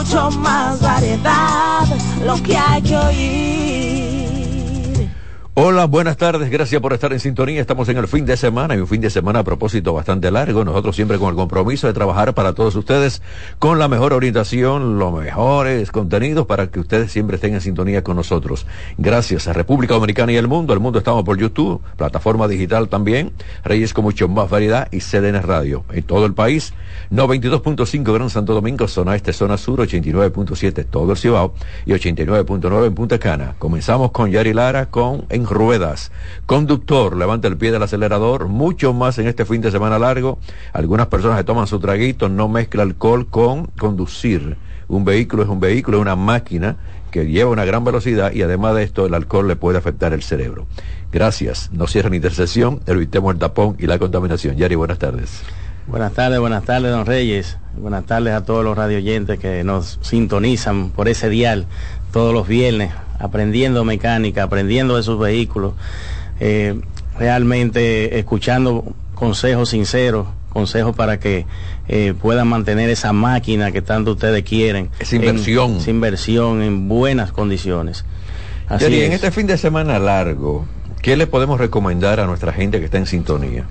mucho más variedad, lo que hay que oír. Hola, buenas tardes, gracias por estar en sintonía. Estamos en el fin de semana y un fin de semana a propósito bastante largo. Nosotros siempre con el compromiso de trabajar para todos ustedes con la mejor orientación, los mejores contenidos para que ustedes siempre estén en sintonía con nosotros. Gracias a República Dominicana y el mundo. El mundo estamos por YouTube, plataforma digital también, Reyes con mucho más variedad y CDN Radio. En todo el país, 92.5 Gran Santo Domingo, zona este, zona sur, 89.7 todo el Cibao y 89.9 en Punta Cana. Comenzamos con Yari Lara con En ruedas. Conductor, levanta el pie del acelerador, mucho más en este fin de semana largo. Algunas personas se toman su traguito, no mezcla alcohol con conducir. Un vehículo es un vehículo, es una máquina que lleva una gran velocidad y además de esto el alcohol le puede afectar el cerebro. Gracias. No cierren intersección, evitemos el tapón y la contaminación. Yari, buenas tardes. Buenas tardes, buenas tardes, don Reyes. Buenas tardes a todos los radioyentes que nos sintonizan por ese dial todos los viernes aprendiendo mecánica, aprendiendo de sus vehículos, eh, realmente escuchando consejos sinceros, consejos para que eh, puedan mantener esa máquina que tanto ustedes quieren. Esa inversión. esa inversión en buenas condiciones. Así en este fin de semana largo, ¿qué le podemos recomendar a nuestra gente que está en sintonía?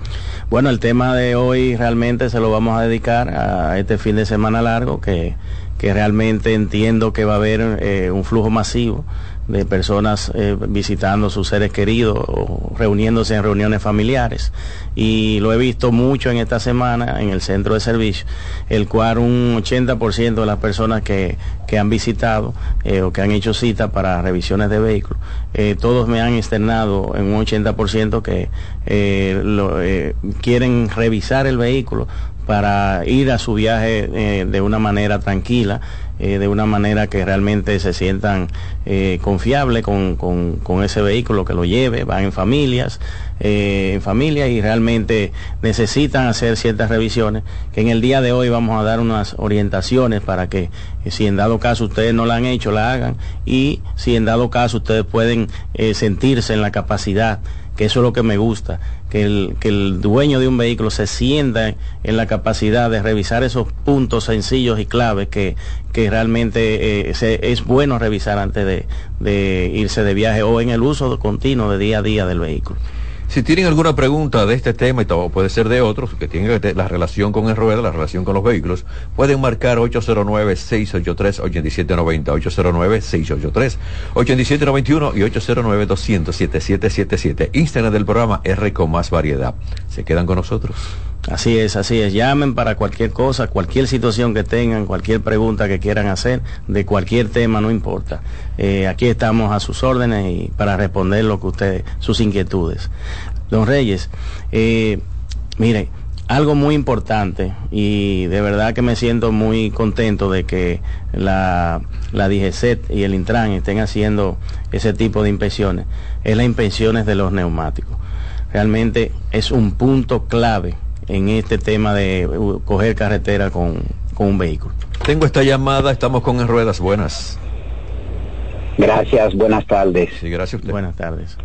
Bueno, el tema de hoy realmente se lo vamos a dedicar a este fin de semana largo que, que realmente entiendo que va a haber eh, un flujo masivo de personas eh, visitando sus seres queridos o reuniéndose en reuniones familiares. Y lo he visto mucho en esta semana en el centro de servicio, el cual un 80% de las personas que, que han visitado eh, o que han hecho cita para revisiones de vehículos, eh, todos me han externado en un 80% que quieren revisar el vehículo para ir a su viaje de una manera tranquila eh, de una manera que realmente se sientan eh, confiables con, con, ese vehículo que lo lleve, van en familias, eh, en familia y realmente necesitan hacer ciertas revisiones que en el día de hoy vamos a dar unas orientaciones para que si en dado caso ustedes no la han hecho, la hagan y si en dado caso ustedes pueden sentirse en la capacidad que eso es lo que me gusta, que el, que el dueño de un vehículo se sienta en la capacidad de revisar esos puntos sencillos y claves que, que realmente eh, es bueno revisar antes de, de irse de viaje o en el uso continuo de día a día del vehículo. Si tienen alguna pregunta de este tema, y puede ser de otros, que tienen la relación con el ruedo, la relación con los vehículos, pueden marcar 809-683-8790, 809-683-8791 y 809-200-7777. Instagram del programa R con más variedad. Se quedan con nosotros. Así es, así es. Llamen para cualquier cosa, cualquier situación que tengan, cualquier pregunta que quieran hacer, de cualquier tema, no importa. Eh, aquí estamos a sus órdenes y para responder lo que ustedes, sus inquietudes. Don Reyes, eh, mire, algo muy importante y de verdad que me siento muy contento de que la, la DGCET y el Intran estén haciendo ese tipo de inspecciones, es las inspecciones de los neumáticos. Realmente es un punto clave en este tema de uh, coger carretera con, un vehículo. Tengo esta llamada, estamos con en ruedas buenas. Gracias, buenas tardes. Sí, gracias usted. Buenas tardes.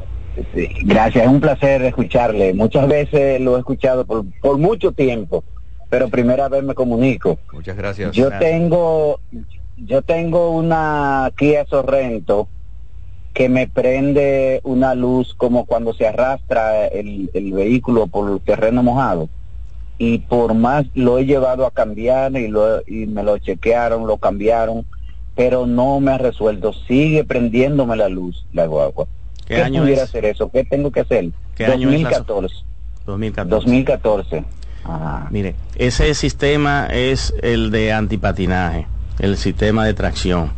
gracias, es un placer escucharle. Muchas veces lo he escuchado por, por mucho tiempo, pero primera vez me comunico. Muchas gracias. Yo tengo yo tengo una Kia Sorrento que me prende una luz como cuando se arrastra el, el vehículo por el terreno mojado y por más lo he llevado a cambiar y, lo, y me lo chequearon, lo cambiaron, pero no me ha resuelto. Sigue prendiéndome la luz, la guagua. ¿Qué, año pudiera hacer eso? ¿Qué tengo que hacer? ¿Qué 2014. Año 2014. 2014. Mire, ese sistema es el de antipatinaje, el sistema de tracción.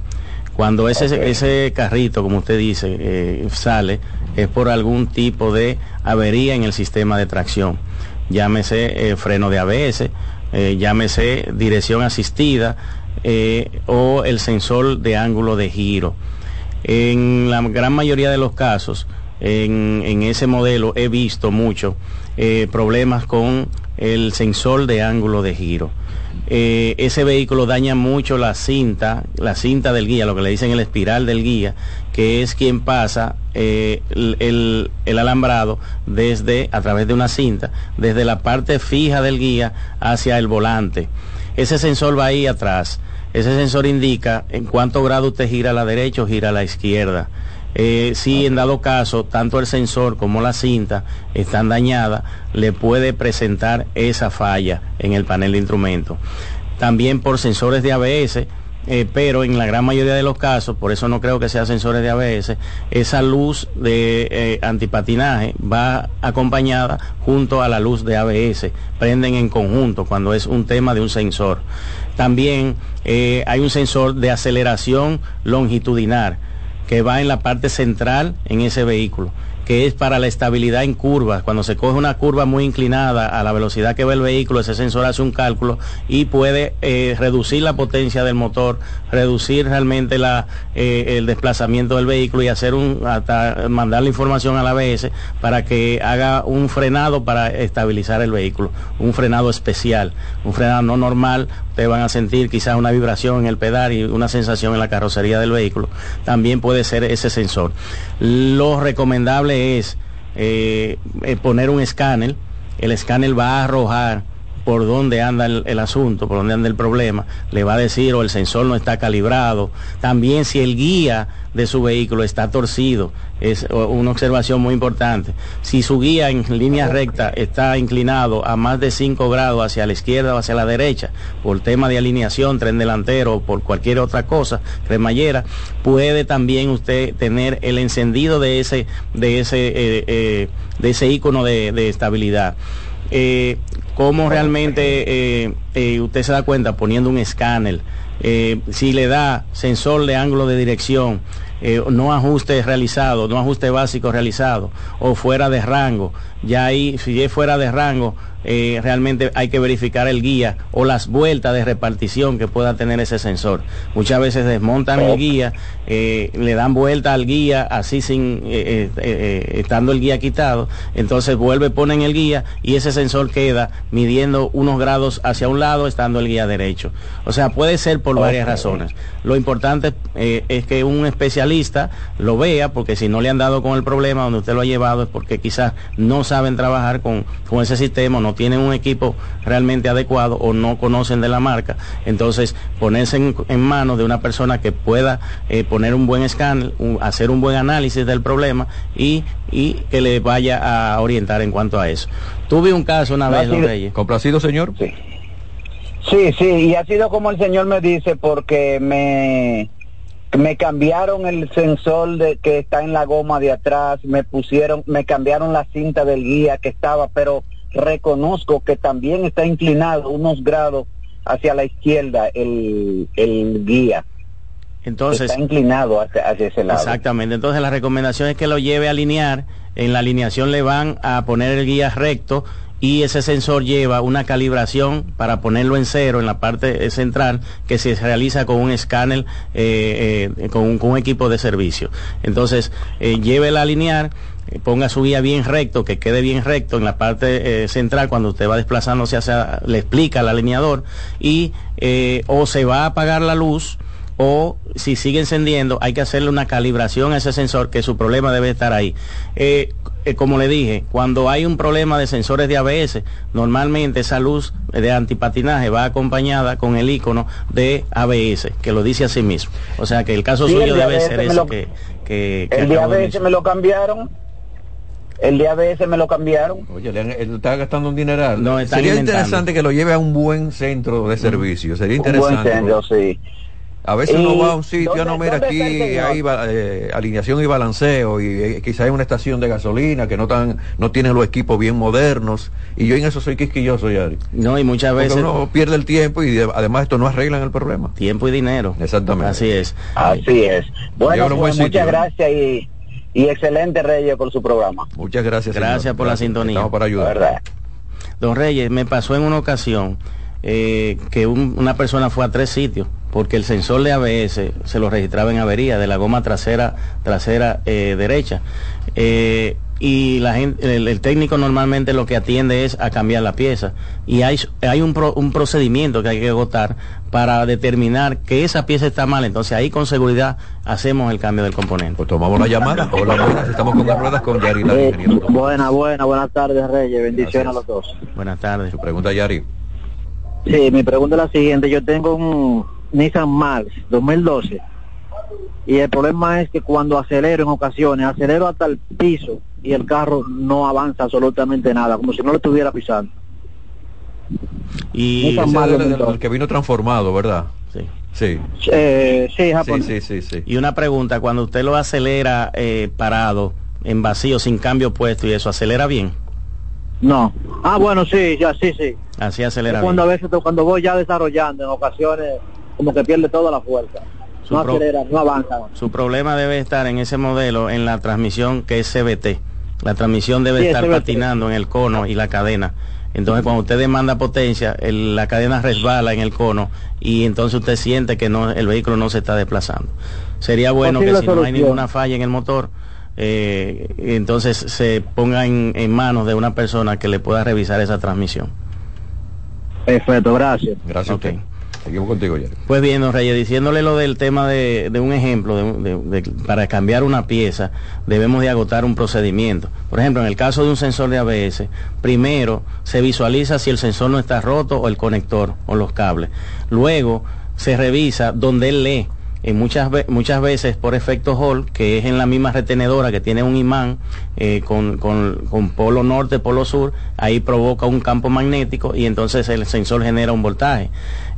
Cuando ese, ese carrito, como usted dice, eh, sale, es por algún tipo de avería en el sistema de tracción llámese eh, freno de ABS, eh, llámese dirección asistida eh, o el sensor de ángulo de giro. En la gran mayoría de los casos, en, en ese modelo he visto mucho problemas con el sensor de ángulo de giro. Ese vehículo daña mucho la cinta, la cinta del guía, lo que le dicen el espiral del guía, que es quien pasa eh, el, alambrado desde, a través de una cinta, desde la parte fija del guía hacia el volante. Ese sensor va ahí atrás. Ese sensor indica en cuánto grado usted gira a la derecha o gira a la izquierda. Eh, si en dado caso tanto el sensor como la cinta están dañadas, le puede presentar esa falla en el panel de instrumentos. También por sensores de ABS, eh, pero en la gran mayoría de los casos, por eso no creo que sea sensores de ABS, esa luz de eh, antipatinaje va acompañada junto a la luz de ABS, prenden en conjunto cuando es un tema de un sensor. También hay un sensor de aceleración longitudinal que va en la parte central en ese vehículo que es para la estabilidad en curvas. Cuando se coge una curva muy inclinada a la velocidad que va el vehículo, ese sensor hace un cálculo y puede eh, reducir la potencia del motor, reducir realmente la, eh, el desplazamiento del vehículo y hacer un, hasta mandar la información a la ABS para que haga un frenado para estabilizar el vehículo, un frenado especial, un frenado no normal. Ustedes van a sentir quizás una vibración en el pedal y una sensación en la carrocería del vehículo. También puede ser ese sensor. Lo recomendable es eh, eh, poner un escáner, el escáner va a arrojar por dónde anda el, asunto, por dónde anda el problema, le va a decir o el sensor no está calibrado, también si el guía de su vehículo está torcido, es una observación muy importante. Si su guía en línea recta está inclinado a más de 5 grados hacia la izquierda o hacia la derecha, por tema de alineación, tren delantero o por cualquier otra cosa, cremallera, puede también usted tener el encendido de ese, de ese, eh, eh, de ese icono de estabilidad eh, cómo realmente eh, eh, usted se da cuenta poniendo un escáner, si le da sensor de ángulo de dirección, no ajuste realizado, no ajuste básico realizado o fuera de rango. Ya ahí, si es fuera de rango, eh, realmente hay que verificar el guía o las vueltas de repartición que pueda tener ese sensor. Muchas veces desmontan el guía, eh, le dan vuelta al guía así sin eh, estando el guía quitado, entonces vuelve, ponen el guía y ese sensor queda midiendo unos grados hacia un lado estando el guía derecho. O sea, puede ser por varias razones. Lo importante es que un especialista lo vea, porque si no le han dado con el problema donde usted lo ha llevado es porque quizás no saben trabajar con, con ese sistema, no tienen un equipo realmente adecuado o no conocen de la marca. Entonces, ponerse en, manos de una persona que pueda eh, poner un buen escáner, hacer un buen análisis del problema y, y, que le vaya a orientar en cuanto a eso. Tuve un caso una vez, don Reyes. ¿Complacido, señor? Sí. Sí, sí, y ha sido como el señor me dice, porque me me cambiaron el sensor de, que está en la goma de atrás, me pusieron, me cambiaron la cinta del guía que estaba, pero reconozco que también está inclinado unos grados hacia la izquierda el, el guía. Entonces, está inclinado hacia, ese lado. Exactamente. Entonces la recomendación es que lo lleve a alinear. En la alineación le van a poner el guía recto y ese sensor lleva una calibración para ponerlo en cero en la parte central que se realiza con un escáner eh, eh, con, un, equipo de servicio. Entonces, eh, llévela a alinear eh, ponga su guía bien recto, que quede bien recto en la parte central cuando usted va desplazándose hacia, le explica al alineador y o se va a apagar la luz o si sigue encendiendo hay que hacerle una calibración a ese sensor que su problema debe estar ahí. Como le dije, cuando hay un problema de sensores de ABS, normalmente esa luz de antipatinaje va acompañada con el icono de ABS, que lo dice a sí mismo. O sea que el caso suyo debe ser eso que, que, El de ABS me lo cambiaron el de ABS me lo cambiaron. Oye, le él está gastando un dineral. No, Sería interesante que lo lleve a un buen centro de servicio. Sería interesante. Un buen centro, sí. A veces uno va a un sitio, no, mira, aquí hay eh, alineación y balanceo y eh, quizá hay una estación de gasolina que no tan, no tiene los equipos bien modernos y yo en eso soy quisquilloso, Yari. No, y muchas veces... uno pierde el tiempo y además esto no arreglan el problema. Tiempo y dinero. Exactamente. Así es. Así es. Bueno, pues, muchas gracias y y excelente Reyes por su programa. Muchas gracias. Gracias por la sintonía. Estamos para ayudar. Don Reyes, me pasó en una ocasión eh, que una persona fue a tres sitios porque el sensor de ABS se lo registraba en avería de la goma trasera trasera eh, derecha. Eh, y la gente, el, técnico normalmente lo que atiende es a cambiar la pieza y hay, hay un, un procedimiento que hay que agotar para determinar que esa pieza está mal, entonces ahí con seguridad hacemos el cambio del componente. Pues tomamos la llamada. Hola, buenas, estamos con las ruedas con Yari. Eh, buena, buena, buenas tardes Reyes, bendiciones a los dos. Buenas tardes. Su pregunta Yari. Sí, mi pregunta es la siguiente, yo tengo un, Nissan March 2012 y el problema es que cuando acelero en ocasiones, acelero hasta el piso y el carro no avanza absolutamente nada, como si no lo estuviera pisando. Y el, que vino transformado, ¿verdad? Sí. Sí. Eh, sí, sí, sí, sí, Y una pregunta, cuando usted lo acelera eh, parado, en vacío, sin cambio puesto y eso, ¿acelera bien? No. Ah, bueno, sí, ya, sí, sí. Así acelera cuando a veces, cuando voy ya desarrollando, en ocasiones, como que pierde toda la fuerza. no acelera, no avanza. Su problema debe estar en ese modelo, en la transmisión que es CBT. La transmisión debe estar patinando en el cono y la cadena. Entonces, cuando usted demanda potencia, la cadena resbala en el cono y entonces usted siente que no, el vehículo no se está desplazando. Sería bueno que si no hay ninguna falla en el motor, eh, entonces se ponga en, manos de una persona que le pueda revisar esa transmisión. Perfecto, gracias. Gracias. Okay. Pues bien, don Reyes, diciéndole lo del tema de, un ejemplo, para cambiar una pieza, debemos de agotar un procedimiento. Por ejemplo, en el caso de un sensor de ABS, primero se visualiza si el sensor no está roto o el conector o los cables. Luego se revisa donde él lee muchas, muchas veces por efecto Hall, que es en la misma retenedora que tiene un imán eh, con, polo norte, polo sur, ahí provoca un campo magnético y entonces el sensor genera un voltaje.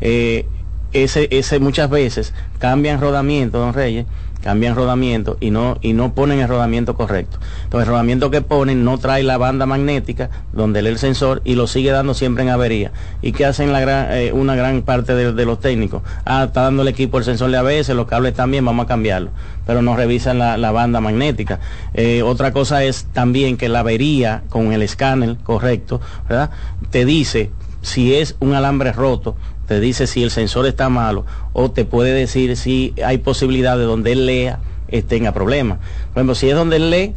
Eh, ese, ese muchas veces cambian rodamiento, don Reyes, cambian rodamiento y no, y no ponen el rodamiento correcto. Entonces el rodamiento que ponen no trae la banda magnética donde lee el sensor y lo sigue dando siempre en avería. ¿Y qué hacen eh, una gran parte de, los técnicos? Ah, está dando el equipo el sensor de ABS, los cables también, vamos a cambiarlo. Pero no revisan la, banda magnética. Eh, otra cosa es también que la avería con el escáner correcto, ¿verdad? Te dice si es un alambre roto, te dice si el sensor está malo o te puede decir si hay posibilidad de donde él lea tenga problemas. Por ejemplo, si es donde él lee,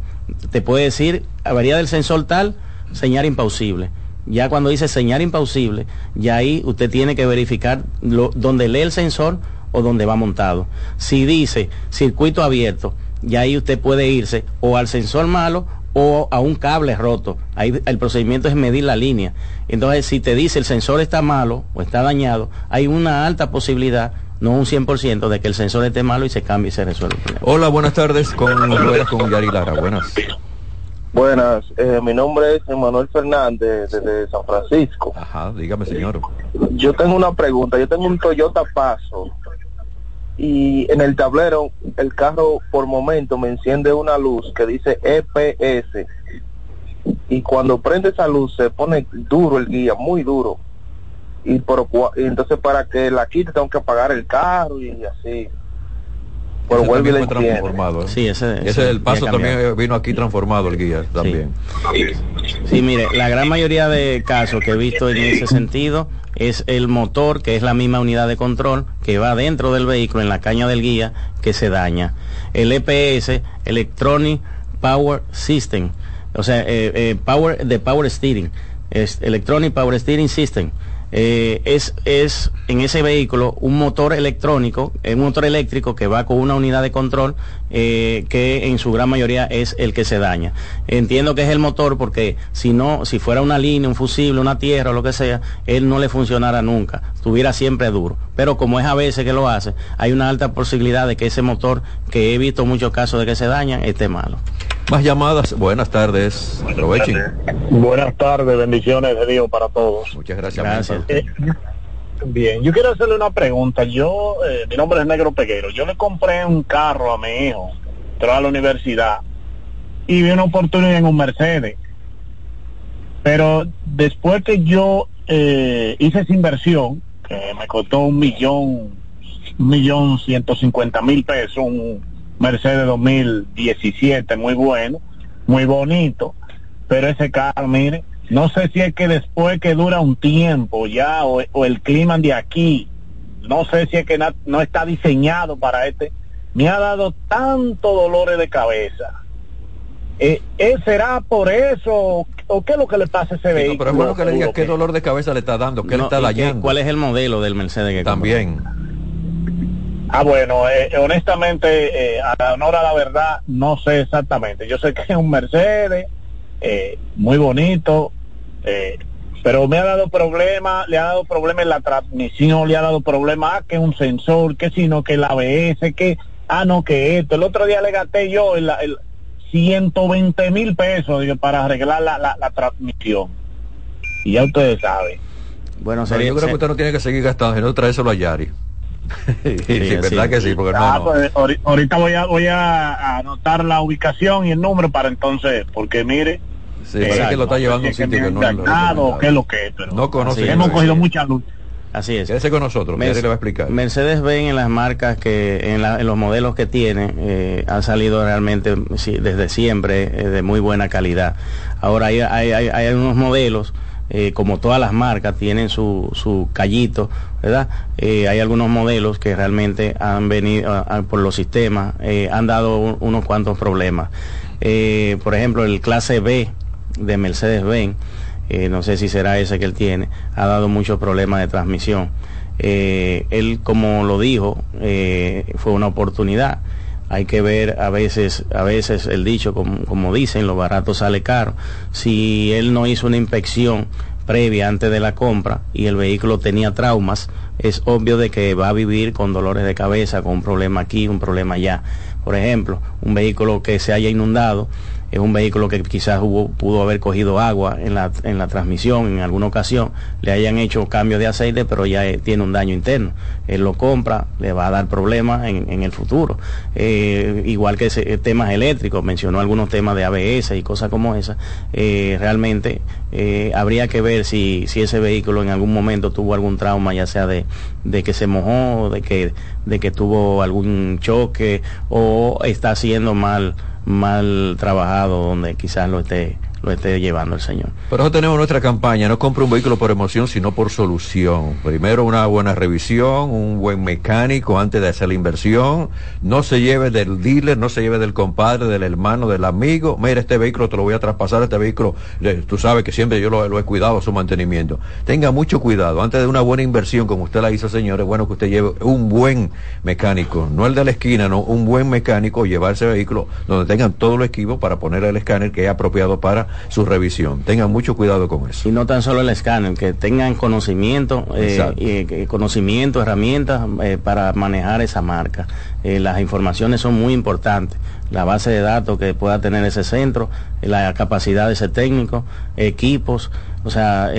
te puede decir avería del sensor tal, señal impausible. Ya cuando dice señal impausible, ya ahí usted tiene que verificar lo, donde lee el sensor o donde va montado. Si dice circuito abierto, ya ahí usted puede irse o al sensor malo o a un cable roto. Ahí el procedimiento es medir la línea. Entonces, si te dice el sensor está malo o está dañado, hay una alta posibilidad, no un 100%, de que el sensor esté malo y se cambie y se resuelva el problema. Hola, buenas tardes. Con, con Yari Lara. Buenas. Buenas, eh, mi nombre es Emanuel Fernández desde San Francisco. Ajá, dígame señor. Yo tengo una pregunta, yo tengo un Toyota Paso y en el tablero el carro por momento me enciende una luz que dice EPS y cuando prende esa luz se pone duro el guía, muy duro. Y, por, y entonces para que la quite tengo que apagar el carro y así. Pero vuelve y transformado. ¿eh? Sí, ese, ese, el paso también vino aquí transformado el guía también. sí, mire, la gran mayoría de casos que he visto en ese sentido es el motor, que es la misma unidad de control, que va dentro del vehículo, en la caña del guía, que se daña. El EPS, Electronic Power System, o sea, eh, eh, Power, de Power Steering, Electronic Power Steering System, eh, es, es en ese vehículo un motor electrónico, un motor eléctrico que va con una unidad de control eh, que en su gran mayoría es el que se daña. Entiendo que es el motor porque si no, si fuera una línea, un fusible, una tierra o lo que sea, él no le funcionara nunca, estuviera siempre duro. Pero como es a veces que lo hace, hay una alta posibilidad de que ese motor, que he visto muchos casos de que se daña, esté malo. Más llamadas. Buenas tardes. Aprovechen. Buenas tardes. Bendiciones de Dios para todos. Muchas gracias. Gracias. Eh, bien, yo quiero hacerle una pregunta. Yo, eh, mi nombre es Negro Peguero. Yo le compré un carro a mi hijo, entró a la universidad y vi una oportunidad en un Mercedes. Pero después que yo eh, hice esa inversión, que me costó un millón, un millón ciento cincuenta mil pesos, un Mercedes 2017, muy bueno, muy bonito, pero ese carro, mire, no sé si es que después que dura un tiempo ya o, el clima de aquí, no sé si es que no está diseñado para este, me ha dado tanto dolores de cabeza. Eh, ¿eh, ¿Será por eso o qué es lo que le pasa a ese vehículo? pero es bueno que le diga qué dolor de cabeza le está dando, qué le está dañando. ¿Cuál es el modelo del Mercedes que También. Ah, bueno, eh, honestamente, eh, a la honor a la verdad, no sé exactamente. Yo sé que es un Mercedes, eh, muy bonito, pero me ha dado problema, le ha dado problema en la transmisión, le ha dado problema, ah, que un sensor, que sino que el ABS, que, ah, no, que esto. El otro día le gasté yo el, el 120 mil pesos para arreglar la, la, la, transmisión. Y ya ustedes saben. Bueno, sería, yo creo que usted no tiene que seguir gastando, sino traérselo a Yari. sí, verdad que sí, porque ah, pues, ahorita voy a, voy a anotar la ubicación y el número para entonces, porque mire, Sí, eh, que lo está llevando un sitio que no es lo, que es lo que pero no conoce. Hemos cogido mucha luz. Así es. Quédese con nosotros, Mercedes le va a explicar. Mercedes Benz en las marcas que, en, la, en los modelos que tiene, eh, han salido realmente desde siempre eh, de muy buena calidad. Ahora hay, hay, hay, hay unos modelos, eh, como todas las marcas, tienen su, su callito, ¿verdad? Eh, hay algunos modelos que realmente han venido por los sistemas, eh, han dado unos cuantos problemas. por ejemplo, el clase B de Mercedes-Benz, no sé si será ese que él tiene, ha dado muchos problemas de transmisión. Él, como lo dijo, fue una oportunidad. Hay que ver a veces, a veces el dicho, como, como dicen, lo barato sale caro. Si él no hizo una inspección previa antes de la compra y el vehículo tenía traumas, es obvio de que va a vivir con dolores de cabeza, con un problema aquí, un problema allá. Por ejemplo, un vehículo que se haya inundado, es un vehículo que quizás pudo haber cogido agua en la, en la transmisión en alguna ocasión, le hayan hecho cambio de aceite, pero ya eh, tiene un daño interno. Él lo compra, le va a dar problemas en, el futuro. Eh, igual que ese, temas eléctricos, mencionó algunos temas de ABS y cosas como esas. Eh, realmente habría que ver si, si ese vehículo en algún momento tuvo algún trauma, ya sea de, de que se mojó, de que, de que tuvo algún choque o está haciendo mal mal trabajado donde quizás lo esté lo esté llevando el Señor. Por eso tenemos nuestra campaña, no compre un vehículo por emoción, sino por solución. Primero una buena revisión, un buen mecánico antes de hacer la inversión, no se lleve del dealer, no se lleve del compadre, del hermano, del amigo, mira este vehículo te lo voy a traspasar, este vehículo, tú sabes que siempre yo lo, he cuidado, su mantenimiento. Tenga mucho cuidado, antes de una buena inversión como usted la hizo, señores, bueno que usted lleve un buen mecánico, no el de la esquina, no, un buen mecánico, llevar ese vehículo donde tengan todo lo equipo para poner el escáner que es apropiado para su revisión. Tengan mucho cuidado con eso. Y no tan solo el escáner, que tengan conocimiento, eh, y, conocimiento, herramientas eh, para manejar esa marca. Eh, las informaciones son muy importantes. La base de datos que pueda tener ese centro, la capacidad de ese técnico, equipos, o sea,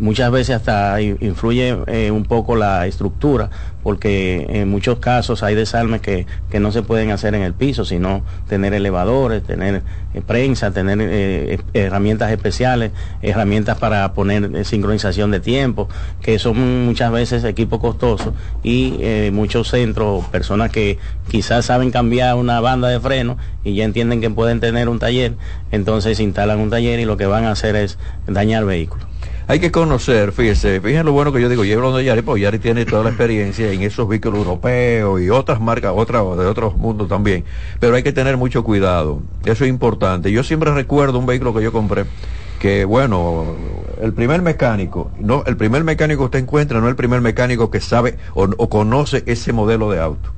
muchas veces hasta influye un poco la estructura porque en muchos casos hay desarmes que, que no se pueden hacer en el piso, sino tener elevadores, tener eh, prensa, tener eh, herramientas especiales, herramientas para poner eh, sincronización de tiempo, que son muchas veces equipos costosos y muchos centros, personas que quizás saben cambiar una banda de freno y ya entienden que pueden tener un taller, entonces instalan un taller y lo que van a hacer es dañar vehículos hay que conocer, fíjese, fíjense lo bueno que yo digo, yo hablo de Yari, porque Yari tiene toda la experiencia en esos vehículos europeos y otras marcas, otras de otros mundos también, pero hay que tener mucho cuidado, eso es importante. Yo siempre recuerdo un vehículo que yo compré, que bueno, el primer mecánico, no, el primer mecánico que usted encuentra, no el primer mecánico que sabe o, conoce ese modelo de auto.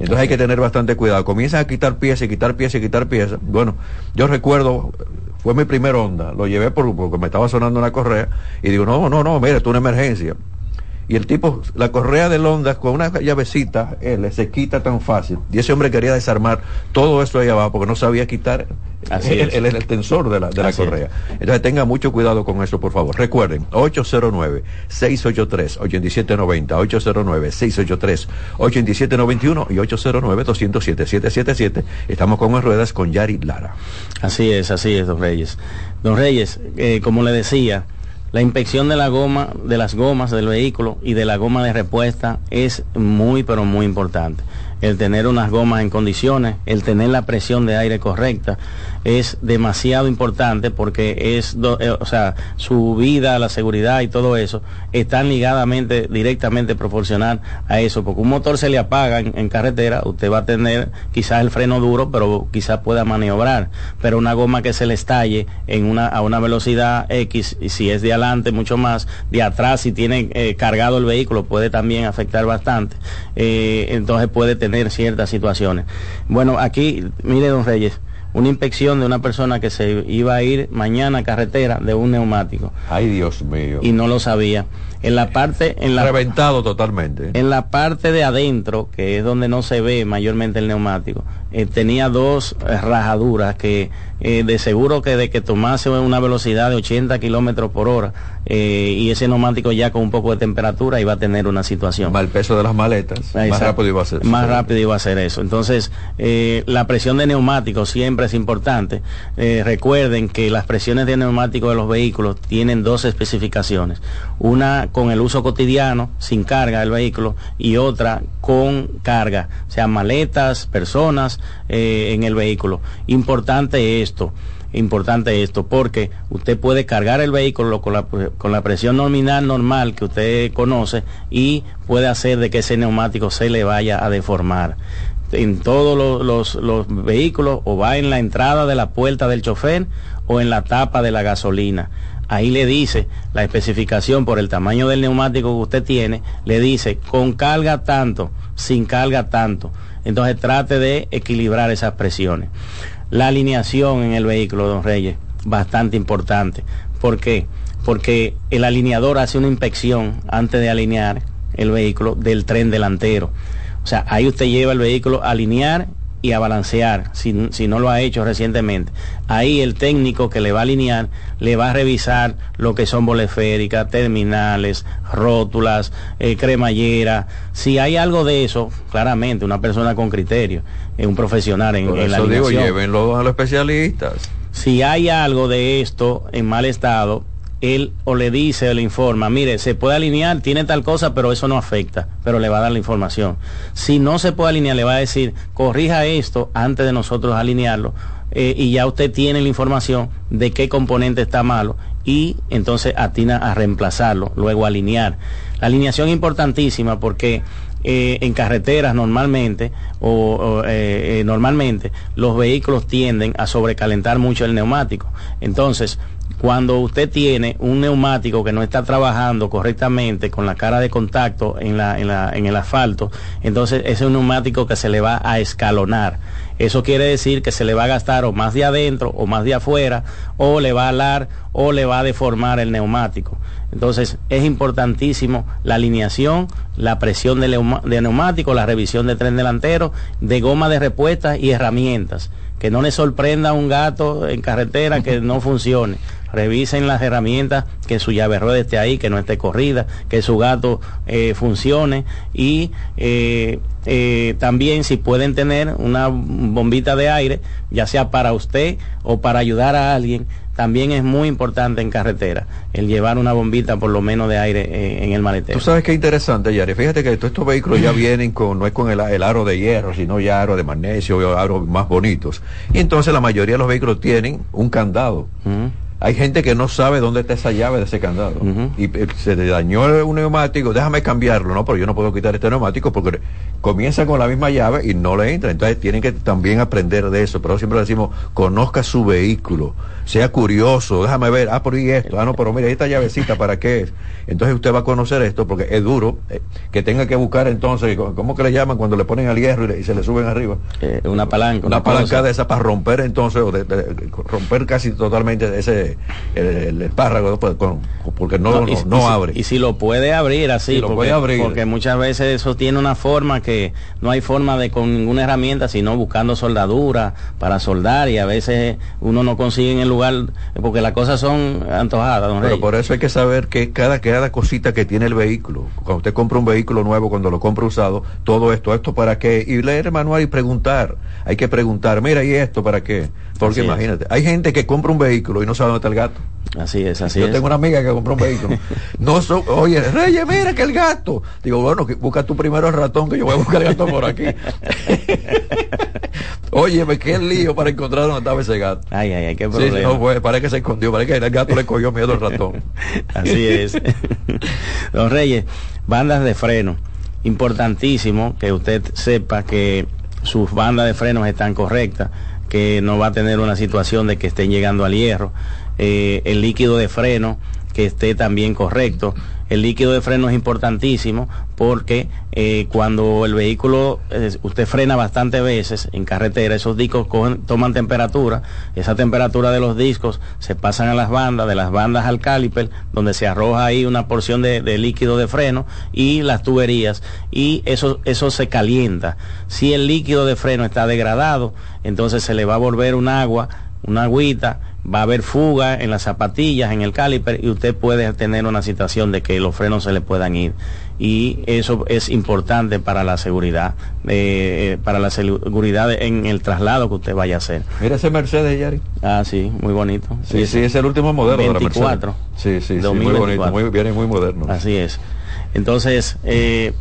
Entonces hay que tener bastante cuidado. Comienzan a quitar piezas y quitar piezas y quitar piezas. Bueno, yo recuerdo fue mi primer onda. Lo llevé por, porque me estaba sonando una correa. Y digo, no, no, no, mira, esto es una emergencia. Y el tipo, la correa del Honda con una llavecita, él se quita tan fácil. Y ese hombre quería desarmar todo eso ahí abajo porque no sabía quitar el, el, tensor de la, de la correa. Entonces tenga mucho cuidado con eso, por favor. Recuerden, 809-683-8790, 809-683-8791 y 809-207-777. Estamos con las ruedas con Yari Lara. Así es, así es, don Reyes. Don Reyes, eh, como le decía, la inspección de la goma, de las gomas del vehículo y de la goma de respuesta es muy pero muy importante. El tener unas gomas en condiciones, el tener la presión de aire correcta, es demasiado importante porque es, eh, o sea, su vida, la seguridad y todo eso están ligadamente, directamente proporcional a eso, porque un motor se le apaga en, carretera, usted va a tener quizás el freno duro, pero quizás pueda maniobrar, pero una goma que se le estalle en una, a una velocidad X, y si es de adelante mucho más, de atrás si tiene eh, cargado el vehículo puede también afectar bastante, eh, entonces puede tener tener ciertas situaciones. Bueno, aquí, mire, don Reyes, una inspección de una persona que se iba a ir mañana a carretera de un neumático. Ay, Dios mío. Y no lo sabía. En la parte, en la, Reventado totalmente. en la parte de adentro, que es donde no se ve mayormente el neumático, eh, tenía dos eh, rajaduras que eh, de seguro que de que tomase una velocidad de 80 kilómetros por hora eh, y ese neumático ya con un poco de temperatura iba a tener una situación. Mal peso de las maletas. Más rápido iba a ser. Más rápido iba a ser eso. Entonces, eh, la presión de neumáticos siempre es importante. Eh, recuerden que las presiones de neumáticos de los vehículos tienen dos especificaciones. Una con el uso cotidiano, sin carga del vehículo, y otra con carga, o sea, maletas, personas eh, en el vehículo. Importante esto. Importante esto, porque usted puede cargar el vehículo con la, con la presión nominal normal que usted conoce y puede hacer de que ese neumático se le vaya a deformar en todos los, los, los vehículos o va en la entrada de la puerta del chofer o en la tapa de la gasolina. Ahí le dice la especificación por el tamaño del neumático que usted tiene, le dice con carga tanto, sin carga tanto. Entonces trate de equilibrar esas presiones. La alineación en el vehículo, don Reyes, bastante importante. ¿Por qué? Porque el alineador hace una inspección antes de alinear el vehículo del tren delantero. O sea, ahí usted lleva el vehículo a alinear y a balancear, si, si, no lo ha hecho recientemente. Ahí el técnico que le va a alinear le va a revisar lo que son boleféricas, terminales, rótulas, eh, cremallera. Si hay algo de eso, claramente, una persona con criterio, eh, un profesional en, Por en la eso digo, alineación. llévenlo a los especialistas. Si hay algo de esto en mal estado, él o le dice o le informa, mire, se puede alinear, tiene tal cosa, pero eso no afecta, pero le va a dar la información. Si no se puede alinear, le va a decir, corrija esto antes de nosotros alinearlo, eh, y ya usted tiene la información de qué componente está malo, y entonces atina a reemplazarlo, luego alinear. La alineación es importantísima porque eh, en carreteras normalmente o, o, eh, eh, normalmente los vehículos tienden a sobrecalentar mucho el neumático. Entonces, cuando usted tiene un neumático que no está trabajando correctamente con la cara de contacto en, el asfalto, entonces ese es un neumático que se le va a escalonar. Eso quiere decir que se le va a gastar o más de adentro o más de afuera, o le va a alar o le va a deformar el neumático. Entonces es importantísimo la alineación, la presión de, de neumático, la revisión de tren delantero, de goma de repuestas y herramientas. Que no le sorprenda a un gato en carretera que no funcione. Revisen las herramientas, que su llave rueda esté ahí, que no esté corrida, que su gato eh, funcione y eh, eh, también si pueden tener una bombita de aire, ya sea para usted o para ayudar a alguien, también es muy importante en carretera el llevar una bombita por lo menos de aire eh, en el maletero. Tú sabes qué interesante, Yari. Fíjate que todos estos vehículos ya vienen con, no es con el, el, aro de hierro, sino ya aro de magnesio o aros más bonitos. Y entonces la mayoría de los vehículos tienen un candado. Uh -huh. Hay gente que no sabe dónde está esa llave de ese candado. Uh -huh. Y eh, se le dañó un neumático, déjame cambiarlo, ¿no? Pero yo no puedo quitar este neumático porque comienza con la misma llave y no le entra. Entonces tienen que también aprender de eso. Pero siempre decimos, conozca su vehículo, sea curioso, déjame ver, ah, por ahí esto, ah, no, pero mira, esta llavecita, ¿para qué es? Entonces usted va a conocer esto porque es duro eh, que tenga que buscar entonces, ¿cómo que le llaman cuando le ponen al hierro y, le, y se le suben arriba? Eh, una palanca. Una, una palanca de esa para romper entonces, o de, romper casi totalmente ese el, el espárrago pues, con, porque no, no, y, no, y si, abre. Y si lo puede abrir así, si lo porque, puede abrir. porque muchas veces eso tiene una forma que no hay forma de con ninguna herramienta, sino buscando soldadura para soldar y a veces uno no consigue en el lugar porque las cosas son antojadas. Don Pero Rey. por eso hay que saber que cada, cada cosita que tiene el vehículo, cuando usted compra un vehículo nuevo, cuando lo compra usado, todo esto, esto para qué, y leer el manual y preguntar. Hay que preguntar, mira, ¿y esto para qué? Porque Así imagínate, es. hay gente que compra un vehículo y no sabe dónde está el gato. Así es, así Yo es. tengo una amiga que compró un vehículo. No so, oye, Reyes, mira que el gato. Digo, bueno, que busca tú primero el ratón, que yo voy a buscar el gato por aquí. oye, me qué lío para encontrar dónde estaba ese gato. Ay, ay, ay, qué Sí, problema. no, pues, parece que se escondió, parece que el gato le cogió miedo al ratón. Así es. Don Reyes, bandas de freno. Importantísimo que usted sepa que sus bandas de frenos están correctas, que no va a tener una situación de que estén llegando al hierro. Eh, el líquido de freno que esté también correcto. El líquido de freno es importantísimo porque eh, cuando el vehículo, eh, usted frena bastantes veces en carretera, esos discos toman temperatura, esa temperatura de los discos se pasan a las bandas, de las bandas al caliper, donde se arroja ahí una porción de, líquido de freno y las tuberías y eso, eso se calienta. Si el líquido de freno está degradado, entonces se le va a volver un agua, una agüita, va a haber fuga en las zapatillas, en el caliper y usted puede tener una situación de que los frenos se le puedan ir. Y eso es importante para la seguridad, eh, para la seguridad en el traslado que usted vaya a hacer. Mira ese Mercedes, Yari. Ah, sí, muy bonito. Sí, sí, es el último modelo 24. Sí, sí, sí, muy bonito, muy, bien muy moderno. Así es. Entonces, eh,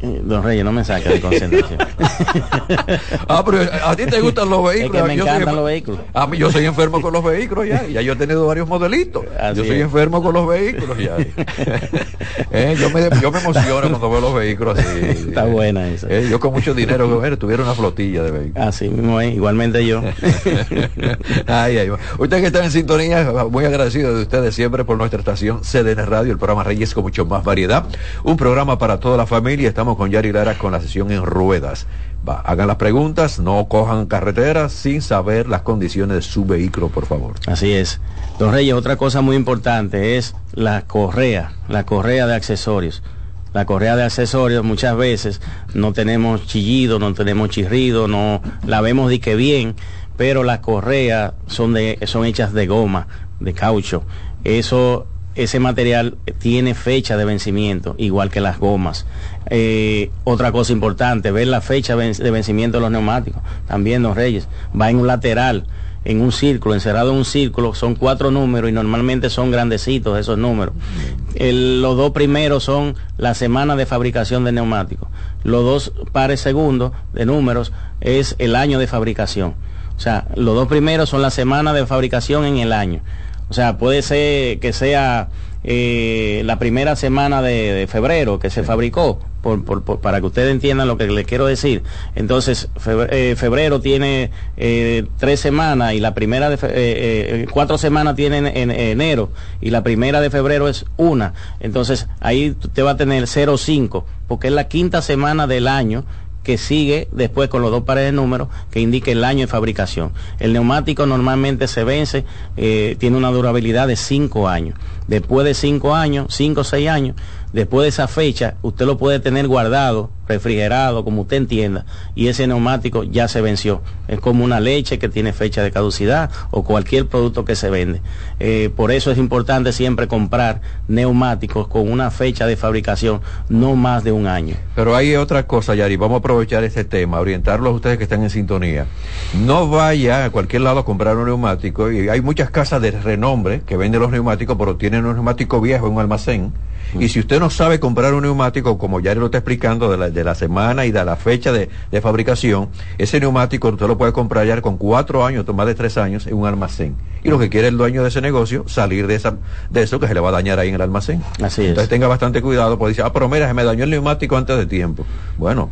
don Reyes, no me saque de concentración. ah, pero a ti te gustan los vehículos. Es que me encantan los vehículos. A mí, yo soy enfermo con los vehículos ya. Ya yo he tenido varios modelitos. yo soy enfermo con los vehículos ya. eh, yo, me, yo me emociono cuando veo los vehículos así. Está buena esa. Eh, yo con mucho dinero, tuviera una flotilla de vehículos. Así mismo es, igualmente yo. ay, ay, Ustedes que están en sintonía, muy agradecido de ustedes siempre por nuestra estación CDN Radio, el programa Reyes con mucho más variedad. Un programa para toda la familia. Estamos con Yari Lara con la sesión en ruedas. hagan las preguntas, no cojan carreteras sin saber las condiciones de su vehículo, por favor. Así es. Don Reyes, otra cosa muy importante es la correa, la correa de accesorios. La correa de accesorios muchas veces no tenemos chillido, no tenemos chirrido, no la vemos de que bien, pero las correas son, de, son hechas de goma, de caucho. Eso ese material tiene fecha de vencimiento, igual que las gomas. Eh, otra cosa importante, ver la fecha de vencimiento de los neumáticos. También, los Reyes, va en un lateral, en un círculo, encerrado en un círculo, son cuatro números y normalmente son grandecitos esos números. los dos primeros son la semana de fabricación de neumáticos. Los dos pares segundos de números es el año de fabricación. O sea, los dos primeros son la semana de fabricación en el año. O sea, puede ser que sea eh, la primera semana de, febrero que se fabricó, para que ustedes entiendan lo que les quiero decir. Entonces, eh, febrero, tiene eh, tres semanas y la primera de cuatro semanas tiene en, enero y la primera de febrero es una. Entonces, ahí usted va a tener 0,5 porque es la quinta semana del año que sigue después con los dos pares de números que indique el año de fabricación. El neumático normalmente se vence, eh, tiene una durabilidad de cinco años. Después de cinco años, cinco o seis años, después de esa fecha, usted lo puede tener guardado refrigerado, como usted entienda, y ese neumático ya se venció. Es como una leche que tiene fecha de caducidad o cualquier producto que se vende. Eh, por eso es importante siempre comprar neumáticos con una fecha de fabricación no más de un año. Pero hay otra cosa, Yari, vamos a aprovechar este tema, orientarlos a ustedes que están en sintonía. No vaya a cualquier lado a comprar un neumático, y hay muchas casas de renombre que venden los neumáticos, pero tienen un neumático viejo en un almacén y si usted no sabe comprar un neumático, como ya lo está explicando, de la, de la semana y de la fecha de, fabricación, ese neumático usted lo puede comprar ya con cuatro años, o más de tres años, en un almacén. Y lo que quiere el dueño de ese negocio, salir de, esa, de eso que se le va a dañar ahí en el almacén. Así es. Entonces tenga bastante cuidado, porque dice, ah, pero mira, se me dañó el neumático antes de tiempo. Bueno,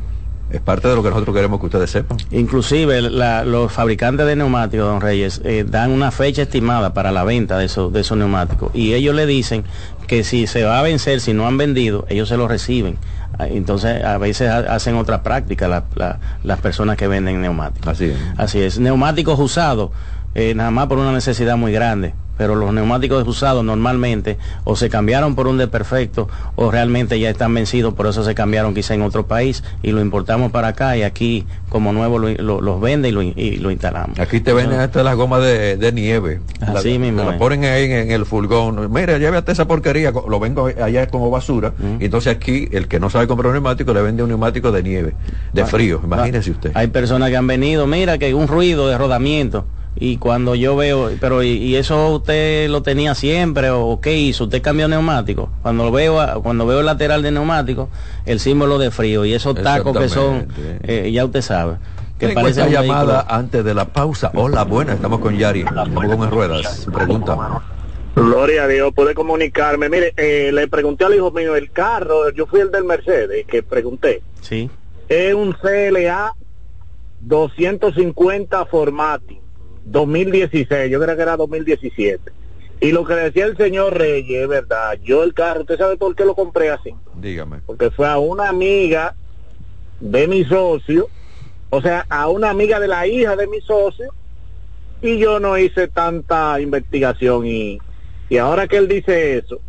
es parte de lo que nosotros queremos que ustedes sepan. Inclusive los fabricantes de neumáticos, don Reyes, eh, dan una fecha estimada para la venta de esos, de esos neumáticos y ellos le dicen que si se va a vencer, si no han vendido, ellos se lo reciben. Ah, entonces a veces hacen otra práctica las personas que venden neumáticos. Así es. Así es. Neumáticos usados, eh, nada más por una necesidad muy grande pero los neumáticos usados normalmente o se cambiaron por un desperfecto o realmente ya están vencidos, por eso se cambiaron quizá en otro país y lo importamos para acá y aquí como nuevo los vende y lo, instalamos. Aquí te venden hasta las gomas de, nieve. Así mismo. Lo ponen ahí en, el furgón. Mira, llévate esa porquería, lo vengo allá como basura. Y entonces aquí el que no sabe comprar un neumático le vende un neumático de nieve, de frío, imagínese usted. Hay personas que han venido, mira que un ruido de rodamiento y cuando yo veo, pero y, eso usted lo tenía siempre o qué hizo, usted cambió neumático. Cuando veo cuando veo el lateral de neumático, el símbolo de frío y esos tacos que son, eh, ya usted sabe. Que parece una llamada antes de la pausa. Hola, buena, estamos con Yari, estamos con ruedas. Pregunta. Gloria a Dios, puede comunicarme. Mire, eh, le pregunté al hijo mío, el carro, yo fui el del Mercedes, que pregunté. Sí. Es un CLA 250 Formati 2016, yo creo que era 2017. Y lo que decía el señor Reyes, es verdad. Yo el carro, ¿usted sabe por qué lo compré así? Dígame. Porque fue a una amiga de mi socio, o sea, a una amiga de la hija de mi socio, y yo no hice tanta investigación. Y, y ahora que él dice eso,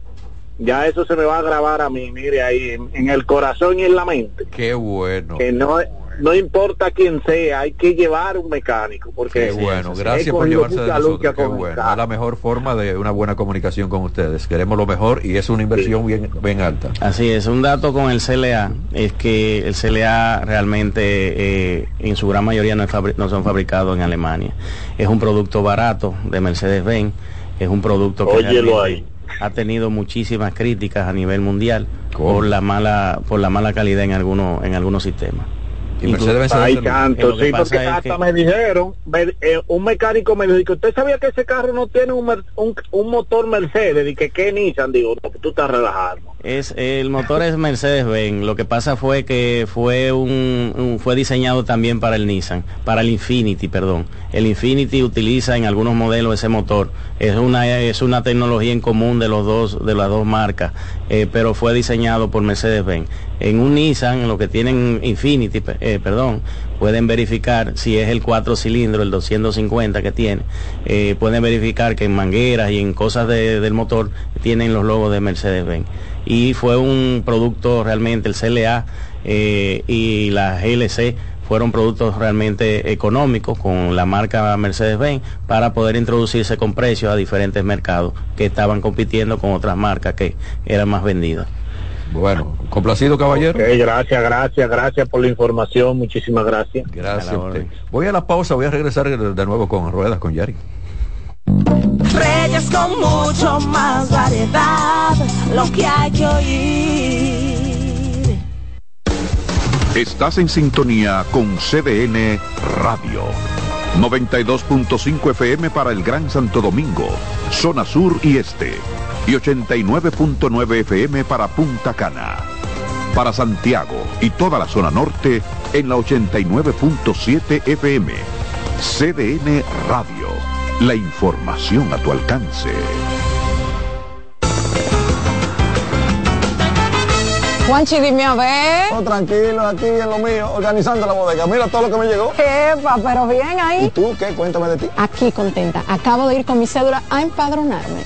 ya eso se me va a grabar a mí, mire ahí, en, en el corazón y en la mente. Qué bueno. Que no, no importa quién sea, hay que llevar un mecánico. Porque Qué bueno, gracias por llevarse de nosotros. Qué bueno. Es la mejor forma de una buena comunicación con ustedes. Queremos lo mejor y es una inversión bien, bien alta. Así es, un dato con el CLA es que el CLA realmente eh, en su gran mayoría no, es no son fabricados en Alemania. Es un producto barato de Mercedes-Benz, es un producto que Óyelo ahí. ha tenido muchísimas críticas a nivel mundial por la mala por la mala calidad en algunos en algunos sistemas. Y Inclu- Mercedes-Benz se Ay, vende- canto, Lo que sí, porque hasta que- me dijeron, me- eh, un mecánico me dijo, usted sabía que ese carro no tiene un, mer- un, un motor Mercedes, y que qué Nissan, digo, no, tú estás relajando. Es el motor es Mercedes-Benz. Lo que pasa fue que fue un, un- fue diseñado también para el Nissan, para el Infinity, perdón. El Infinity utiliza en algunos modelos ese motor. Es una es una tecnología en común de los dos de las dos marcas, eh, pero fue diseñado por Mercedes-Benz. En un Nissan, en lo que tienen Infinity, eh, perdón, pueden verificar si es el cuatro cilindros, el 250 que tiene. Eh, pueden verificar que en mangueras y en cosas de- del motor tienen los logos de Mercedes-Benz. Y fue un producto realmente, el CLA eh, y la GLC fueron productos realmente económicos con la marca Mercedes-Benz para poder introducirse con precios a diferentes mercados que estaban compitiendo con otras marcas que eran más vendidas. Bueno, complacido caballero. Gracias, gracias, gracias por la información, muchísimas gracias. Gracias A usted. Voy a la pausa, voy a regresar de de nuevo con ruedas con Yari. Reyes con mucho más variedad, lo que hay que oír. Estás en sintonía con CDN Radio. 92.5 FM para el Gran Santo Domingo, zona sur y este. Y 89.9 FM para Punta Cana. Para Santiago y toda la zona norte en la 89.7 FM. CDN Radio. La información a tu alcance. Juanchi, dime a ver. Oh, tranquilo, aquí en lo mío, organizando la bodega. Mira todo lo que me llegó. Epa, pero bien ¿Y ahí. tú qué? Cuéntame de ti. Aquí contenta. Acabo de ir con mi cédula a empadronarme.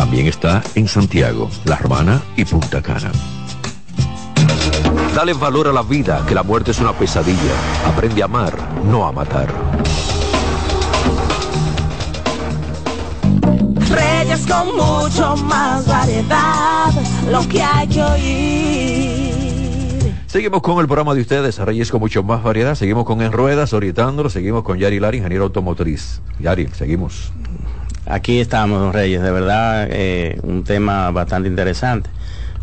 También está en Santiago, La Romana y Punta Cana. Dale valor a la vida, que la muerte es una pesadilla. Aprende a amar, no a matar. Reyes con mucho más variedad, lo que hay que oír. Seguimos con el programa de ustedes, Reyes con mucho más variedad. Seguimos con En Ruedas, orientándolo. Seguimos con Yari Lara, ingeniero automotriz. Yari, seguimos. Aquí estamos, don Reyes, de verdad, eh, un tema bastante interesante.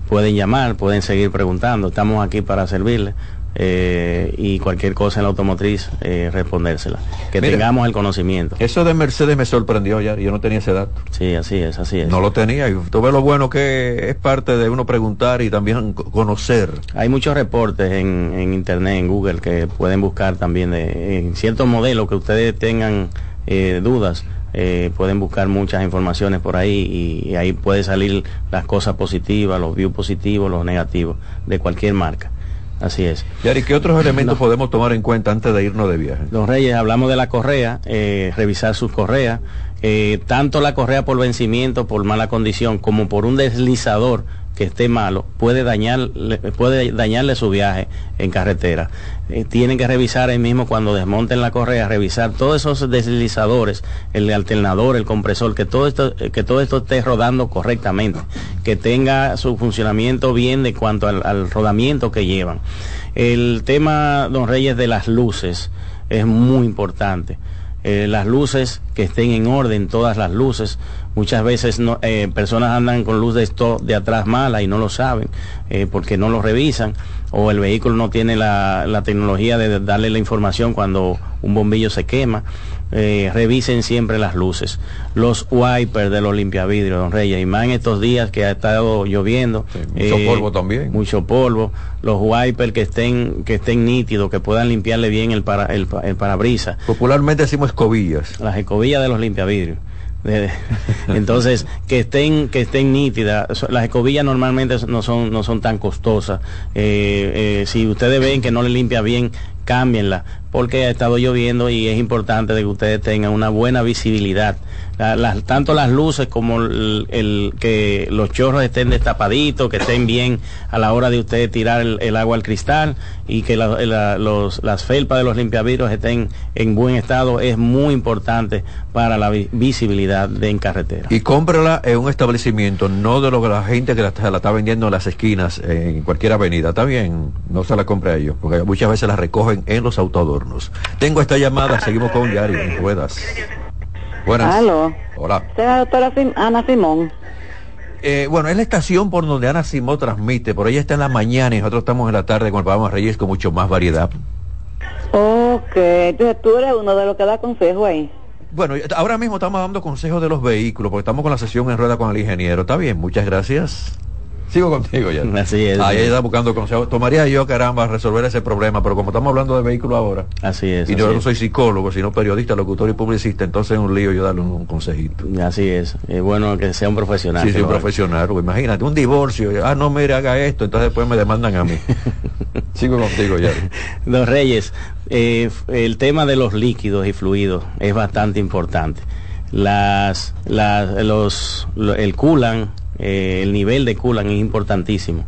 Pueden llamar, pueden seguir preguntando, estamos aquí para servirles eh, y cualquier cosa en la automotriz, eh, respondérsela. Que Mira. tengamos el conocimiento. Eso de Mercedes me sorprendió, Yari. Yo no tenía ese dato. Sí, así es, así es. No lo tenía. Y tú ves lo bueno que es parte de uno preguntar y también co- conocer. Hay muchos reportes en, en internet, en Google, que pueden buscar también de en ciertos modelos que ustedes tengan eh, dudas. Eh, pueden buscar muchas informaciones por ahí y, y ahí puede salir las cosas positivas, los views positivos, los negativos de cualquier marca. Así es. Yari, ¿qué otros elementos podemos tomar en cuenta antes de irnos de viaje? Don Reyes, hablamos de la correa, eh, revisar sus correas, eh, tanto la correa por vencimiento, por mala condición, como por un deslizador que esté malo, puede, puede dañarle su viaje en carretera. Eh, tienen que revisar ahí mismo cuando desmonten la correa, revisar todos esos deslizadores, el alternador, el compresor, que todo esto, que todo esto esté rodando correctamente, que tenga su funcionamiento bien de cuanto al, al rodamiento que llevan. El tema, don Reyes, de las luces es muy importante. Eh, las luces que estén en orden, todas las luces. Muchas veces no, eh, personas andan con luz de, esto, de atrás mala y no lo saben eh, porque no lo revisan o el vehículo no tiene la, la tecnología de darle la información cuando un bombillo se quema. Eh, revisen siempre las luces. Los wipers de los limpiavidrios, don Reyes, y más en estos días que ha estado lloviendo. mucho polvo también. Mucho polvo. Los wipers que estén, que estén nítidos, que puedan limpiarle bien el, para, el, el parabrisas. Popularmente decimos escobillas. Las escobillas de los limpiavidrios. Entonces, que estén, que estén nítidas. Las escobillas normalmente no son, no son tan costosas. Eh, eh, si ustedes ven que no le limpia bien, cámbienla porque ha estado lloviendo y es importante que ustedes tengan una buena visibilidad. tanto las luces como el, que los chorros estén destapaditos, que estén bien a la hora de ustedes tirar el, agua al cristal y que las felpas de los limpiavidrios estén en buen estado es muy importante para la visibilidad de en carretera. Y cómprala en un establecimiento, no de lo que la gente que la, la está vendiendo en las esquinas, en cualquier avenida. Está bien, no se la compre a ellos, porque muchas veces la recogen en los Tengo esta llamada, seguimos con Yari en ruedas. Buenas. Aló. Hola. la doctora Ana Simón. Eh, bueno, es la estación por donde Ana Simón transmite, por ella está en la mañana y nosotros estamos en la tarde con el programa Reyes con mucho más variedad. Ok, entonces tú eres uno de los que da consejo ahí. Bueno, ahora mismo estamos dando consejos de los vehículos, porque estamos con la sesión en rueda con el ingeniero. Está bien, muchas gracias. Sigo contigo ya. Así es. Ahí está buscando consejos. Tomaría yo, caramba, resolver ese problema, pero como estamos hablando de vehículos ahora. Así es. Y yo no soy psicólogo, sino periodista, locutor y publicista, entonces es un lío yo darle un, consejito. Así es. Es bueno que sea un profesional. Sí, sí, un profesional. Imagínate, un divorcio. Ah, no, mire, haga esto, entonces después me demandan a mí. Sigo contigo ya. Dos Reyes, eh, el tema de los líquidos y fluidos es bastante importante. Las, las, los, el culan eh, el nivel de culan es importantísimo.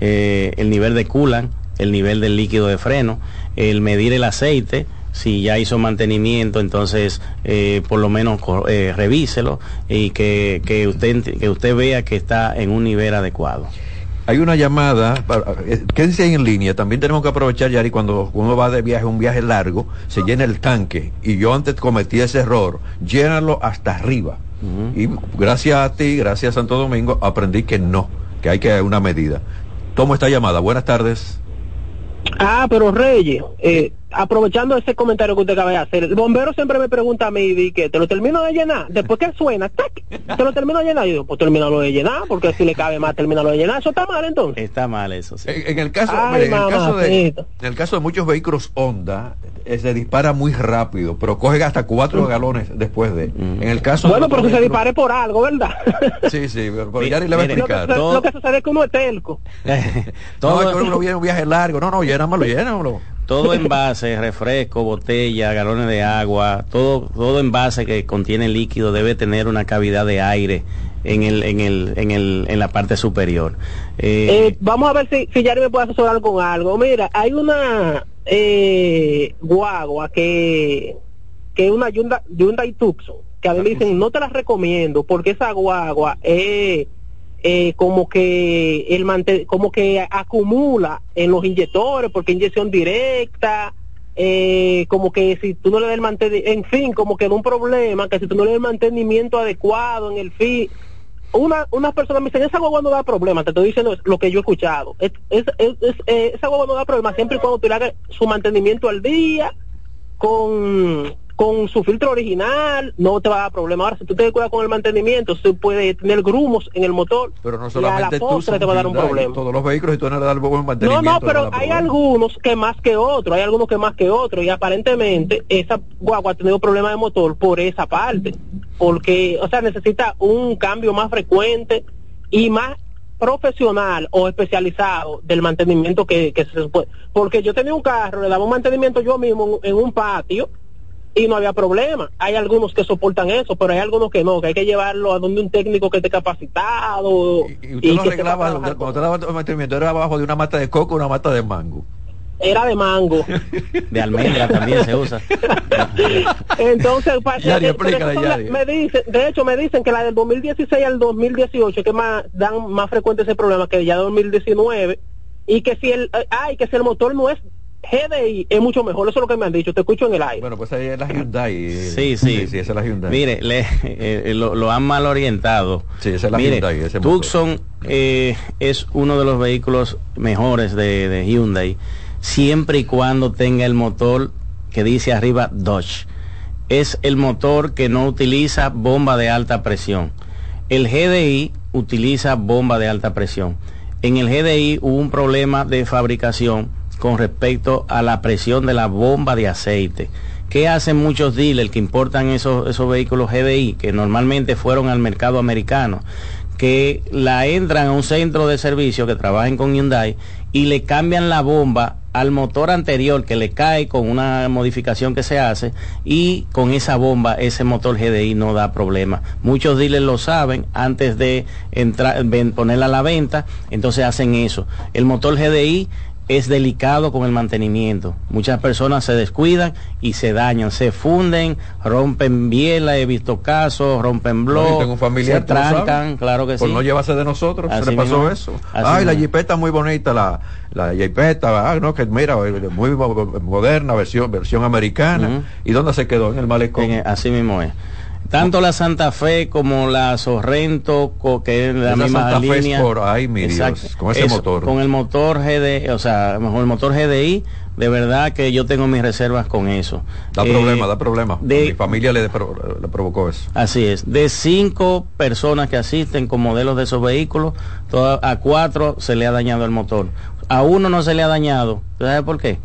Eh, el nivel de culan, el nivel del líquido de freno, el medir el aceite, si ya hizo mantenimiento, entonces eh, por lo menos revíselo y que, que, usted, que usted vea que está en un nivel adecuado. Hay una llamada, quédense ahí en línea, también tenemos que aprovechar, Yari, cuando uno va de viaje, un viaje largo, se llena el tanque, y yo antes cometí ese error, llénalo hasta arriba y gracias a ti, gracias a Santo Domingo, aprendí que no, que hay que una medida. Tomo esta llamada. Buenas tardes. Ah, pero Reyes, eh, aprovechando ese comentario que usted acaba de hacer, el bombero siempre me pregunta a mí, di que te lo termino de llenar, después que suena, te lo termino de llenar, yo digo, pues termínalo de llenar, porque si le cabe más, termínalo de llenar, eso está mal entonces. Está mal eso, sí. En, el caso, en, el caso de, en el caso de muchos vehículos Honda, eh, se dispara muy rápido, pero coge hasta cuatro mm. galones después de. En el caso bueno, pero que se dispare por algo, ¿verdad? Sí, sí, pero, ya le va a explicar. Lo que, lo que sucede es que uno es telco. todo no, es que uno viene un viaje largo, no, no, llénamelo, llénamelo todo envase, refresco, botella, galones de agua, todo, todo envase que contiene líquido debe tener una cavidad de aire en el, en el, en el, en la parte superior. Eh, eh, vamos a ver si, si me puede asesorar con algo. Mira, hay una eh, guagua que, que es una Hyundai, Hyundai Tucson, que a mí me dicen, no te la recomiendo porque esa guagua es eh, como que el como que acumula en los inyectores porque inyección directa eh, como que si tú no le das el mantenimiento en fin como que es un problema que si tú no le das el mantenimiento adecuado en el fin. Una una persona me dice esa guagua no da problema te estoy diciendo lo que yo he escuchado. Es, es, eh, esa guagua no da problema siempre y cuando tú le hagas su mantenimiento al día con con su filtro original no te va a dar problema. Ahora, si tú te cuidas con el mantenimiento, se puede tener grumos en el motor. Pero no solamente tú, te va a dar un problema. Todos los vehículos y tú no le das buen mantenimiento. No, no, pero hay algunos que más que otros, hay algunos que más que otros y aparentemente esa guagua ha tenido problemas de motor por esa parte, porque, o sea, necesita un cambio más frecuente y más profesional o especializado del mantenimiento que, que se puede. Porque yo tenía un carro, le daba un mantenimiento yo mismo en, en un patio y no había problema. Hay algunos que soportan eso, pero hay algunos que no, que hay que llevarlo a donde un técnico que esté capacitado. Y usted lo arreglaba, cuando usted daba mantenimiento, era abajo de una mata de coco o una mata de mango. Era de mango. de almendra también se usa. Entonces, Yari, Yari. me dicen, de hecho me dicen que la del 2016 al 2018 que más dan más frecuente ese problema que ya 2019 y que si el eh, ay que si el motor no es GDI es mucho mejor, eso es lo que me han dicho, te escucho en el aire. Bueno, pues ahí es la Hyundai. Sí, sí. Sí, esa es la Hyundai. Mire, le- eh, lo, lo han mal orientado. Sí, esa es la Mire, Hyundai, ese. Tucson eh, es uno de los vehículos mejores de, de Hyundai, siempre y cuando tenga el motor que dice arriba Dodge. Es el motor que no utiliza bomba de alta presión. El GDI utiliza bomba de alta presión. En el GDI hubo un problema de fabricación con respecto a la presión de la bomba de aceite. ¿Qué hacen muchos dealers que importan esos, esos vehículos GDI, que normalmente fueron al mercado americano? que la entran a un centro de servicio que trabajen con Hyundai y le cambian la bomba al motor anterior que le cae con una modificación que se hace y con esa bomba ese motor GDI no da problema. Muchos dealers lo saben antes de entrar, ponerla a la venta, entonces hacen eso. El motor GDI es delicado con el mantenimiento. Muchas personas se descuidan y se dañan, se funden, rompen biela, he visto casos, rompen No, blog, yo tengo un familiar, se trancan, claro que por sí. no llevarse de nosotros, se Así le pasó mismo. eso. Así Ay, la jipeta muy bonita, la, la jipeta, ah, no, que mira, muy mo- moderna, versión, versión americana. ¿Y dónde se quedó? En el malecón. En- así mismo es. Tanto la Santa Fe como la Sorrento, que es la misma Santa Fe línea. Sport, ay, mi Dios, con ese Eso, motor. Con el motor GD, o sea, mejor el motor GDI, de verdad que yo tengo mis reservas con eso. Da Eh, problema, da problema. de- mi familia le, pro- le provocó eso. Así es. De cinco personas que asisten con modelos de esos vehículos, toda- a cuatro se le ha dañado el motor. A uno no se le ha dañado. ¿Tú ¿Sabes por qué?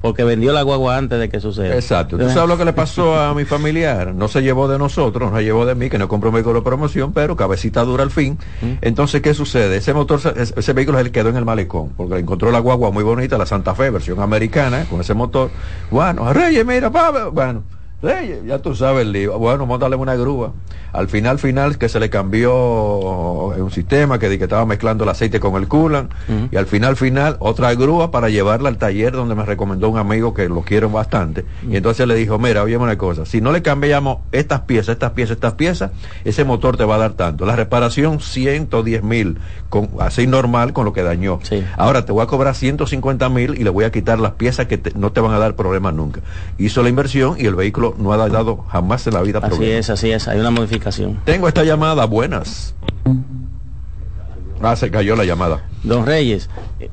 Porque vendió la guagua antes de que suceda. Exacto. ¿Tú sabes lo que le pasó a mi familiar? No se llevó de nosotros, no se llevó de mí, que no compró un vehículo de promoción, pero cabecita dura al fin. Entonces, ¿qué sucede? Ese motor, se- ese vehículo se le quedó en el malecón, porque encontró la guagua muy bonita, la Santa Fe, versión americana, con ese motor. Bueno, Reyes, mira, pa, bueno. Reyes, ya tú sabes lío. Bueno, montale una grúa. Al final, final, que se le cambió un sistema que, que estaba mezclando el aceite con el coolant. Y al final, final, otra grúa para llevarla al taller donde me recomendó un amigo que lo quiero bastante. Y entonces le dijo, mira, oye una cosa, si no le cambiamos estas piezas, estas piezas, estas piezas, ese motor te va a dar tanto. La reparación, 110 mil, con, así normal con lo que dañó. Ahora te voy a cobrar 150 mil y le voy a quitar las piezas que te- no te van a dar problemas nunca. Hizo la inversión y el vehículo no ha dado jamás en la vida Así es, así es. Hay una modificación. Tengo esta llamada, buenas. Ah, se cayó la llamada. Don Reyes,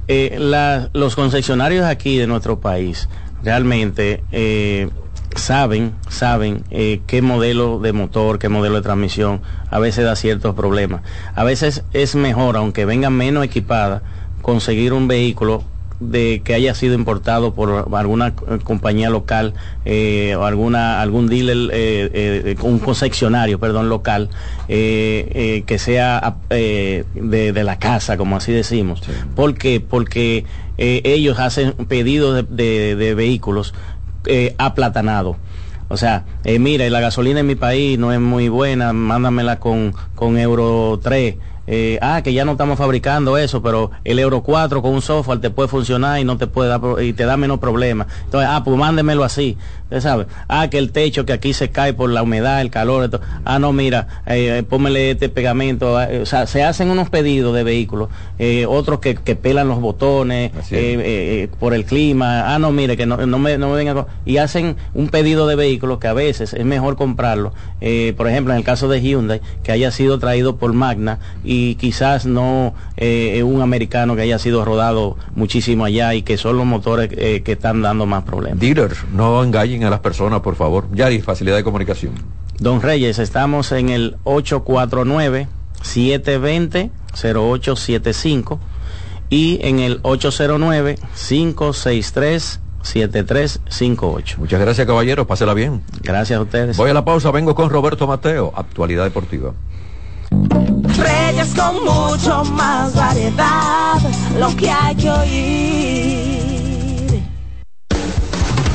eh, la- los concesionarios aquí de nuestro país realmente eh, saben, saben eh, qué modelo de motor, qué modelo de transmisión a veces da ciertos problemas. A veces es mejor, aunque venga menos equipada, conseguir un vehículo de que haya sido importado por alguna eh, compañía local eh, o alguna algún dealer eh, eh, un concesionario perdón local eh, que sea de, de la casa como así decimos ¿por qué? porque ellos hacen pedidos de, de- de vehículos eh, aplatanados o sea, mira, la gasolina en mi país no es muy buena, mándamela con, con Euro 3. Eh, ah, que ya no estamos fabricando eso, pero el Euro 4 con un software te puede funcionar y no te puede dar, y te da menos problemas. Entonces, ah, pues mándemelo así. Usted sabe. Ah, que el techo que aquí se cae por la humedad, el calor. esto. Ah, no, mira, eh, eh, pónmele este pegamento. ah, eh, o sea, se hacen unos pedidos de vehículos, eh, otros que, que pelan los botones eh, eh, eh, por el clima. Ah, no, mire, que no, no me, no me Y hacen un pedido de vehículos que a veces es mejor comprarlo. por ejemplo, en el caso de Hyundai, que haya sido traído por Magna y quizás no eh, un americano que haya sido rodado muchísimo allá y que son los motores que están dando más problemas. Dealers, no engañen a las personas, por favor. Yari, facilidad de comunicación. Don Reyes, estamos en el 849-720-0875 y en el 809-563-7358. Muchas gracias, caballero. Pásela bien. Gracias a ustedes. Voy a la pausa. Vengo con Roberto Mateo. Actualidad deportiva. Reyes con mucho más variedad, lo que hay que oír.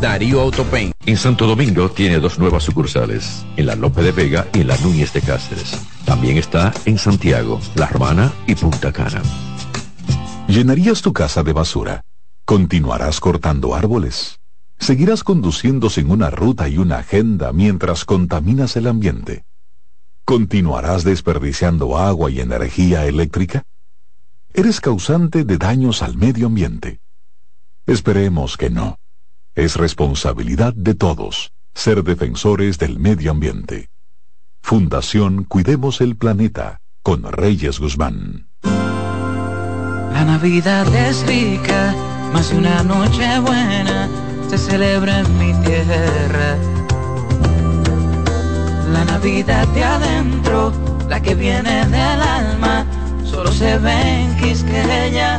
Darío Autopain. En Santo Domingo tiene dos nuevas sucursales, en la Lope de Vega y en la Núñez de Cáceres. También está en Santiago, La Romana y Punta Cana. ¿Llenarías tu casa de basura? ¿Continuarás cortando árboles? ¿Seguirás conduciendo sin una ruta y una agenda mientras contaminas el ambiente? ¿Continuarás desperdiciando agua y energía eléctrica? Eres causante de daños al medio ambiente. Esperemos que no. Es responsabilidad de todos ser defensores del medio ambiente. Fundación Cuidemos el Planeta con Reyes Guzmán. La Navidad es rica, más una noche buena se celebra en mi tierra. La Navidad de adentro, la que viene del alma, solo se ve en Quisqueya.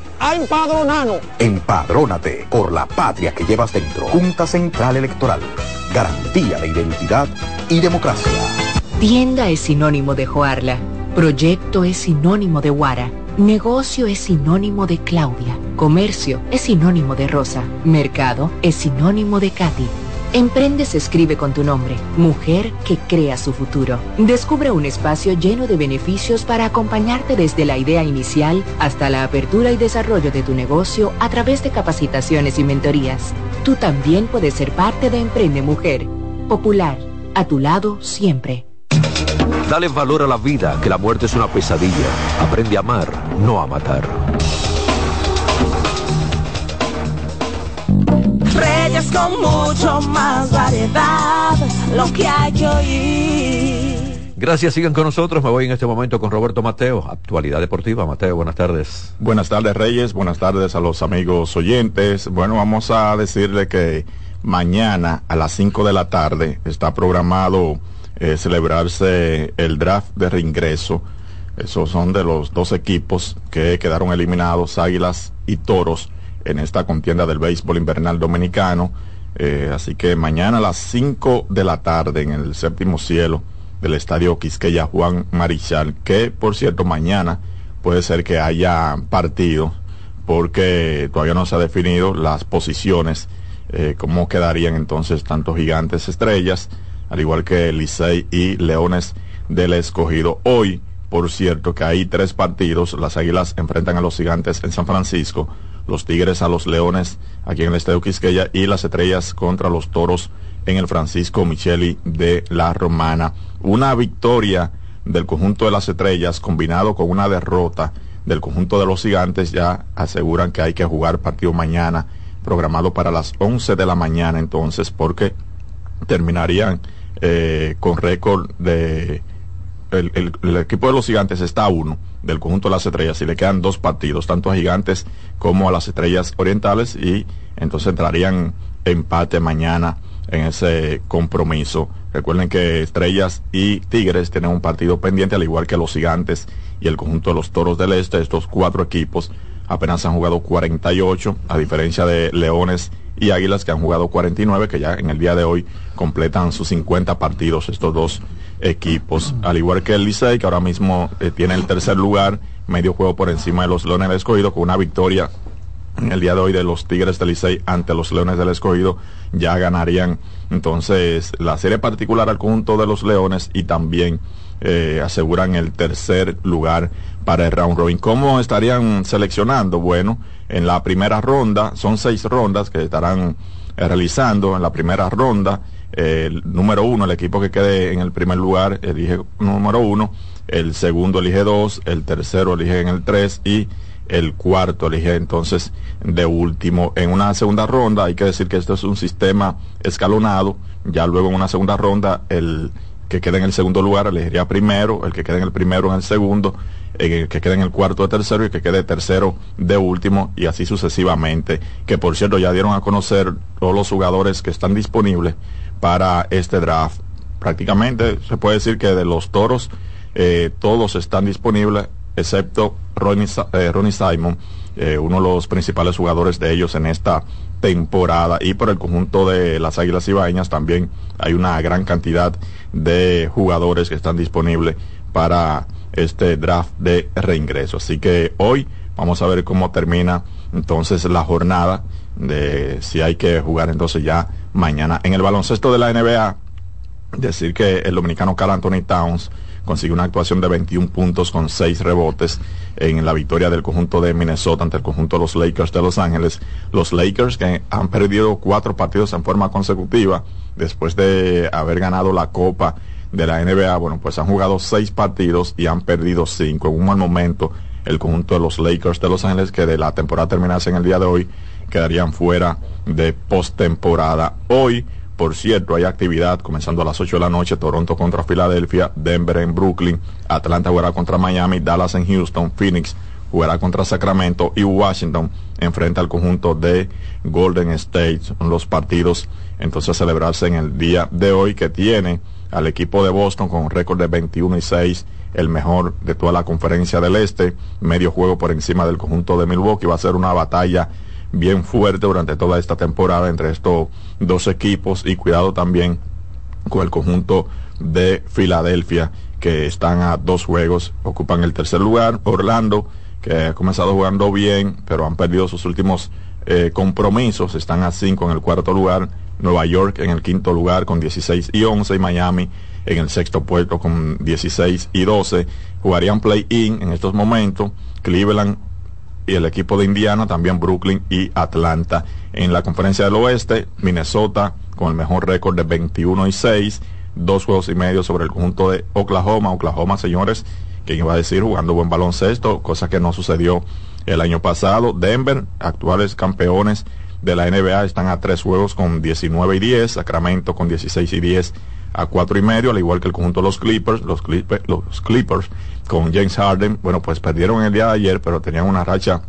a empadronarnos. Empadrónate por la patria que llevas dentro. Junta Central Electoral. Garantía de identidad y democracia. Tienda es sinónimo de Joarla. Proyecto es sinónimo de Guara. Negocio es sinónimo de Claudia. Comercio es sinónimo de Rosa. Mercado es sinónimo de Katy. Emprende se escribe con tu nombre, mujer que crea su futuro. Descubre un espacio lleno de beneficios para acompañarte desde la idea inicial hasta la apertura y desarrollo de tu negocio a través de capacitaciones y mentorías. Tú también puedes ser parte de Emprende Mujer. Popular, a tu lado siempre. Dale valor a la vida, que la muerte es una pesadilla. Aprende a amar, no a matar. Con mucho más variedad, lo que hay que oír. Gracias, sigan con nosotros. Me voy en este momento con Roberto Mateo, actualidad deportiva. Mateo, buenas tardes. Buenas tardes, Reyes. Buenas tardes a los amigos oyentes. Bueno, vamos a decirle que mañana a las 5 de la tarde está programado eh, celebrarse el draft de reingreso. Esos son de los dos equipos que quedaron eliminados, Águilas y Toros, en esta contienda del béisbol invernal dominicano. Eh, así que mañana a las 5 de la tarde en el séptimo cielo del estadio Quisqueya Juan Marichal, que por cierto mañana puede ser que haya partido porque todavía no se ha definido las posiciones, eh, cómo quedarían entonces tanto gigantes estrellas, al igual que Licey y Leones del Escogido. Hoy, por cierto, que hay tres partidos, las Águilas enfrentan a los gigantes en San Francisco, los Tigres a los Leones aquí en el Estadio Quisqueya y las Estrellas contra los Toros en el Francisco Micheli de la Romana. Una victoria del conjunto de las Estrellas combinado con una derrota del conjunto de los Gigantes ya aseguran que hay que jugar partido mañana programado para las 11 de la mañana entonces, porque terminarían eh, con récord de... El, el- el equipo de los gigantes está a uno del conjunto de las estrellas y le quedan dos partidos, tanto a gigantes como a las estrellas orientales y entonces entrarían empate mañana en ese compromiso. Recuerden que Estrellas y Tigres tienen un partido pendiente, al igual que los Gigantes y el conjunto de los Toros del Este. Estos cuatro equipos apenas han jugado 48, a diferencia de Leones y Águilas que han jugado 49, que ya en el día de hoy completan sus 50 partidos estos dos equipos. Al igual que el Licey, que ahora mismo eh, tiene el tercer lugar, medio juego por encima de los Leones del Escogido, con una victoria en el día de hoy de los Tigres del Licey ante los Leones del Escogido ya ganarían entonces la serie particular al conjunto de los Leones y también eh, aseguran el tercer lugar para el round robin. ¿Cómo estarían seleccionando? Bueno, en la primera ronda son seis rondas que estarán eh, realizando. En la primera ronda, eh, el número uno, el equipo que quede en el primer lugar, elige número uno. El segundo elige dos, el tercero elige en el tres y el cuarto elige entonces de último en una segunda ronda hay que decir que esto es un sistema escalonado ya luego en una segunda ronda el que quede en el segundo lugar elegiría primero el que quede en el primero en el segundo el que quede en el cuarto de tercero y el que quede tercero de último y así sucesivamente que por cierto ya dieron a conocer todos los jugadores que están disponibles para este draft. Prácticamente se puede decir que de los toros eh, todos están disponibles excepto Ronnie, eh, Simon, eh, uno de los principales jugadores de ellos en esta temporada. Y por el conjunto de las Águilas Ibaeñas también hay una gran cantidad de jugadores que están disponibles para este draft de reingreso. Así que hoy vamos a ver cómo termina entonces la jornada de si hay que jugar entonces ya mañana. En el baloncesto de la NBA, decir que el dominicano Carl Anthony Towns consiguió una actuación de 21 puntos con 6 rebotes en la victoria del conjunto de Minnesota ante el conjunto de los Lakers de Los Ángeles. Los Lakers que han perdido cuatro partidos en forma consecutiva después de haber ganado la Copa de la NBA. Bueno, pues han jugado seis partidos y han perdido cinco. En un mal momento, el conjunto de los Lakers de Los Ángeles que de la temporada terminase en el día de hoy quedarían fuera de postemporada. Hoy por cierto, hay actividad comenzando a las 8 de la noche, Toronto contra Filadelfia, Denver en Brooklyn, Atlanta jugará contra Miami, Dallas en Houston, Phoenix jugará contra Sacramento y Washington enfrenta al conjunto de Golden State. Son los partidos entonces celebrarse en el día de hoy que tiene al equipo de Boston con un récord de 21 y 6, el mejor de toda la conferencia del este, medio juego por encima del conjunto de Milwaukee. Va a ser una batalla bien fuerte durante toda esta temporada entre estos dos equipos y cuidado también con el conjunto de Filadelfia que están a dos juegos, ocupan el tercer lugar, Orlando que ha comenzado jugando bien pero han perdido sus últimos eh, compromisos, están a cinco en el cuarto lugar, Nueva York en el quinto lugar con 16 y 11 y Miami en el sexto puesto con 16 y 12, jugarían play-in en estos momentos, Cleveland y el equipo de Indiana, también Brooklyn y Atlanta. En la conferencia del oeste, Minnesota con el mejor récord de 21 y 6, dos juegos y medio sobre el conjunto de Oklahoma. Oklahoma, señores, que iba a decir jugando buen baloncesto, cosa que no sucedió el año pasado. Denver, actuales campeones de la NBA, están a tres juegos con 19 y 10, Sacramento con 16 y 10 a cuatro y medio, al igual que el conjunto de los Clippers, los Clippers, los Clippers con James Harden, bueno, pues perdieron el día de ayer, pero tenían una racha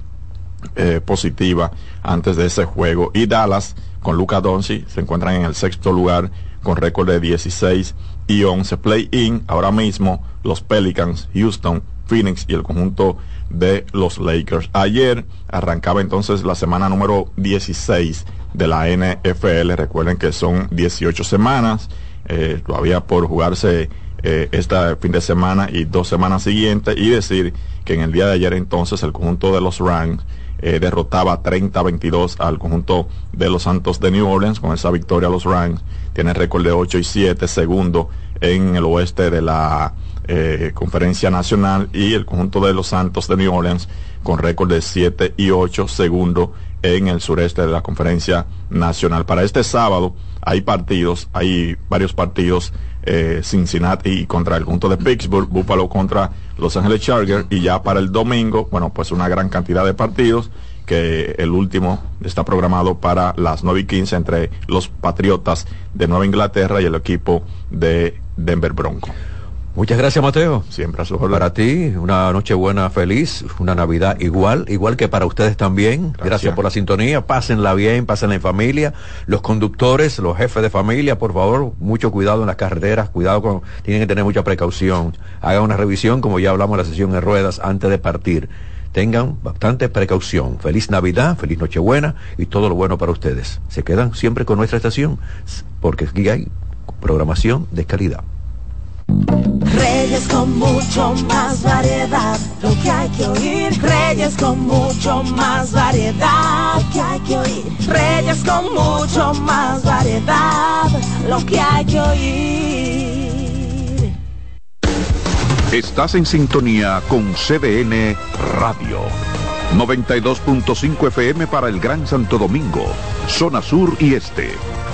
eh, positiva antes de ese juego. Y Dallas con Luca Doncic se encuentran en el sexto lugar con récord de 16 y 11 play-in. Ahora mismo los Pelicans, Houston, Phoenix y el conjunto de los Lakers. Ayer arrancaba entonces la semana número 16 de la NFL. Recuerden que son 18 semanas, eh, todavía por jugarse eh, este fin de semana y dos semanas siguientes. Y decir que en el día de ayer entonces el conjunto de los Rams eh, derrotaba 30-22 al conjunto de los Santos de New Orleans. Con esa victoria los Rams tienen récord de 8 y 7, segundo en el oeste de la eh, conferencia nacional y el conjunto de los Santos de New Orleans con récord de 7 y 8, segundo en el sureste de la conferencia nacional. Para este sábado hay partidos, hay varios partidos, eh, Cincinnati contra el conjunto de Pittsburgh, Buffalo contra Los Ángeles Chargers y ya para el domingo, bueno, pues una gran cantidad de partidos que el último está programado para las 9 y 15 entre los Patriotas de Nueva Inglaterra y el equipo de Denver Bronco. Muchas gracias, Mateo. Siempre a su Para ti, una noche buena, feliz, una Navidad igual, igual que para ustedes también. Gracias, por la sintonía. Pásenla bien, pásenla en familia. Los conductores, los jefes de familia, por favor, mucho cuidado en las carreteras, cuidado con, tienen que tener mucha precaución. Hagan una revisión, como ya hablamos en la sesión de ruedas, antes de partir. Tengan bastante precaución. Feliz Navidad, feliz Nochebuena y todo lo bueno para ustedes. Se quedan siempre con nuestra estación, porque aquí hay programación de calidad. Reyes con mucho más variedad, lo que hay que oír. Reyes con mucho más variedad, lo que hay que oír. Reyes con mucho más variedad, lo que hay que oír. Estás en sintonía con CDN Radio. 92.5 FM para el Gran Santo Domingo, zona sur y este.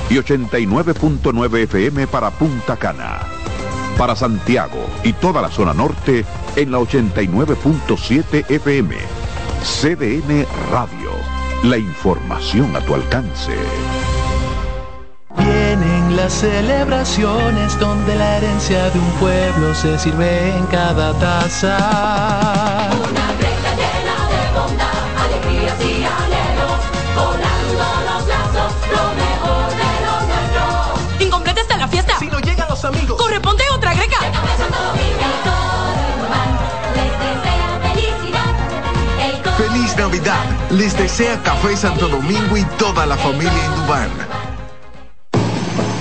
Y 89.9 FM para Punta Cana para Santiago y toda la zona norte en la 89.7 FM. CDN Radio. La información a tu alcance. Vienen las celebraciones donde la herencia de un pueblo se sirve en cada taza. Les desea Café Santo Domingo y toda la familia Indubán.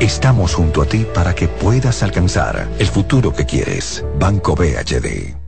Estamos junto a ti para que puedas alcanzar el futuro que quieres. Banco BHD.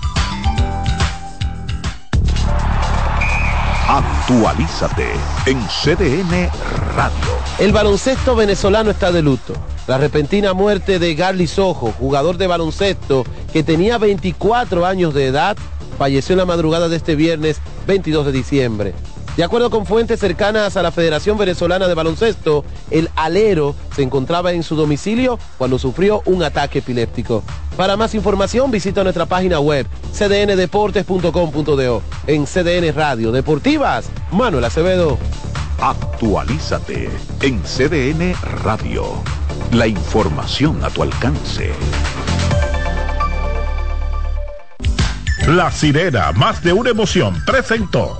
Actualízate en CDN Radio. El baloncesto venezolano está de luto. La repentina muerte de Garly Sojo, jugador de baloncesto que tenía 24 años de edad, falleció en la madrugada de este viernes 22 de diciembre. De acuerdo con fuentes cercanas a la Federación Venezolana de Baloncesto, el alero se encontraba en su domicilio cuando sufrió un ataque epiléptico. Para más información visita nuestra página web cdndeportes.com.do. En CDN Radio Deportivas, Manuel Acevedo. Actualízate en CDN Radio. La información a tu alcance. La sirena, más de una emoción, presentó.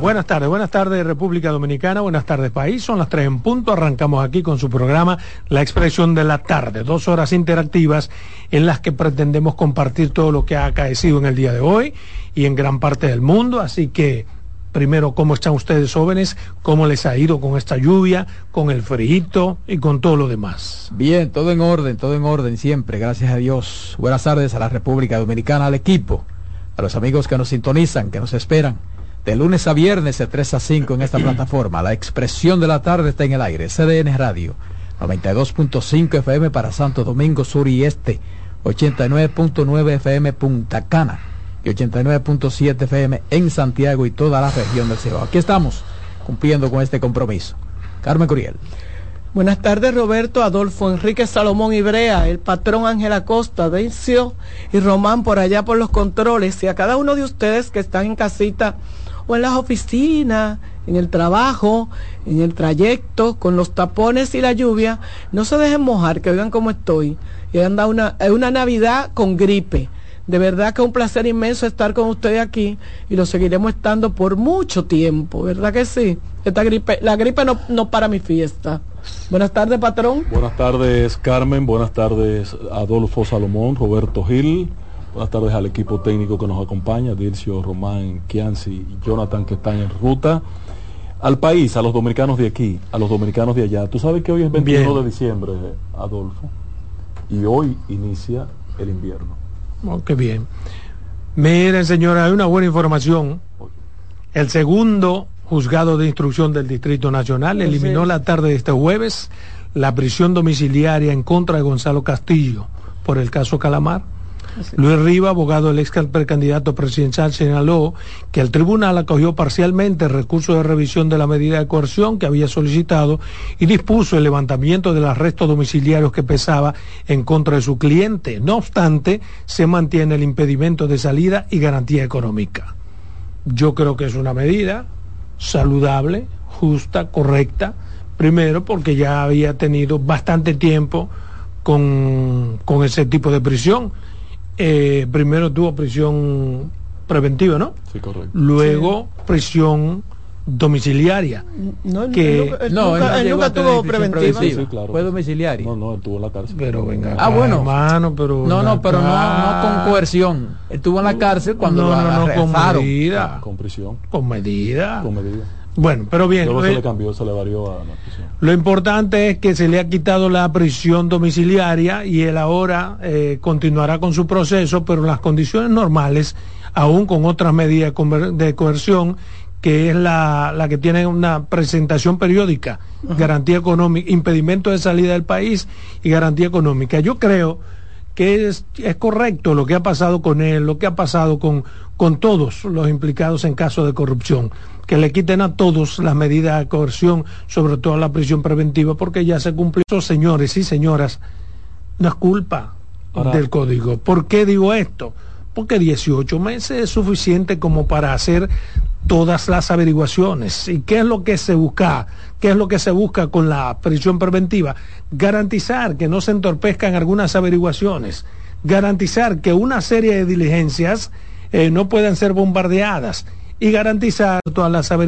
Buenas tardes, buenas tardes República Dominicana, buenas tardes país, son las tres en punto, arrancamos aquí con su programa La Expresión de la Tarde, dos horas interactivas en las que pretendemos compartir todo lo que ha acaecido en el día de hoy y en gran parte del mundo, así que primero, ¿cómo están ustedes jóvenes? ¿Cómo les ha ido con esta lluvia, con el frío y con todo lo demás? Bien, todo en orden, todo en orden siempre, gracias a Dios. Buenas tardes a la República Dominicana, al equipo, a los amigos que nos sintonizan, que nos esperan de lunes a viernes de 3 a 5 en esta plataforma. La expresión de la tarde está en el aire. CDN Radio, 92.5 FM para Santo Domingo Sur y Este, 89.9 FM Punta Cana y 89.7 FM en Santiago y toda la región del Cibao. Aquí estamos cumpliendo con este compromiso. Carmen Curiel. Buenas tardes Roberto, Adolfo, Enrique Salomón Ibrea, el patrón Ángel Acosta, Dencio y Román por allá por los controles y a cada uno de ustedes que están en casita o en las oficinas, en el trabajo, en el trayecto, con los tapones y la lluvia, no se dejen mojar, que oigan cómo estoy. Y anda una, una Navidad con gripe. De verdad que es un placer inmenso estar con ustedes aquí y lo seguiremos estando por mucho tiempo, ¿verdad que sí? Esta gripe, la gripe no, no para mi fiesta. Buenas tardes, patrón. Buenas tardes, Carmen. Buenas tardes, Adolfo Salomón, Roberto Gil. Buenas tardes al equipo técnico que nos acompaña, Dircio, Román, Kianci y Jonathan que están en ruta. Al país, a los dominicanos de aquí, a los dominicanos de allá. Tú sabes que hoy es 21 Bien. de diciembre, Adolfo, y hoy inicia el invierno. Oh, qué bien. Miren, señora, hay una buena información. El segundo juzgado de instrucción del Distrito Nacional eliminó la tarde de este jueves la prisión domiciliaria en contra de Gonzalo Castillo por el caso Calamar. Luis Riva, abogado del ex precandidato presidencial, señaló que el tribunal acogió parcialmente el recurso de revisión de la medida de coerción que había solicitado y dispuso el levantamiento del arresto domiciliario que pesaba en contra de su cliente. No obstante, se mantiene el impedimento de salida y garantía económica. Yo creo que es una medida saludable, justa, correcta, Primero, porque ya había tenido bastante tiempo con, con ese tipo de prisión. Eh, primero tuvo prisión preventiva, ¿no? Sí, correcto. Luego prisión domiciliaria. No, que él- él No, nunca, él no él nunca a tener tuvo preventiva. preventiva. Sí, claro. Fue domiciliario. No, no, él estuvo en la cárcel. pero venga, Ah, bueno. hermano, pero No, no, pero no, con coerción. Estuvo en la cárcel cuando no, lo no, no, con arrestaron. medida, Con prisión. con medida. Con medida. Bueno, pero bien. Luego se eh, le cambió, se le varió a la prisión. Lo importante es que se le ha quitado la prisión domiciliaria y él ahora eh, continuará con su proceso, pero en las condiciones normales, aún con otras medidas de coerción, que es la, la que tiene una presentación periódica, garantía económica, impedimento de salida del país y garantía económica. Yo creo que es, es correcto lo que ha pasado con él, lo que ha pasado con, con todos los implicados en casos de corrupción, que le quiten a todos las medidas de coerción, sobre todo la prisión preventiva, porque ya se cumplió. Esos señores y señoras, no es culpa Ahora- del código. ¿Por qué digo esto? Porque 18 meses es suficiente como para hacer todas las averiguaciones. ¿Y qué es lo que se busca? ¿Qué es lo que se busca con la prisión preventiva? Garantizar que no se entorpezcan algunas averiguaciones, garantizar que una serie de diligencias eh, no puedan ser bombardeadas y garantizar todas las averiguaciones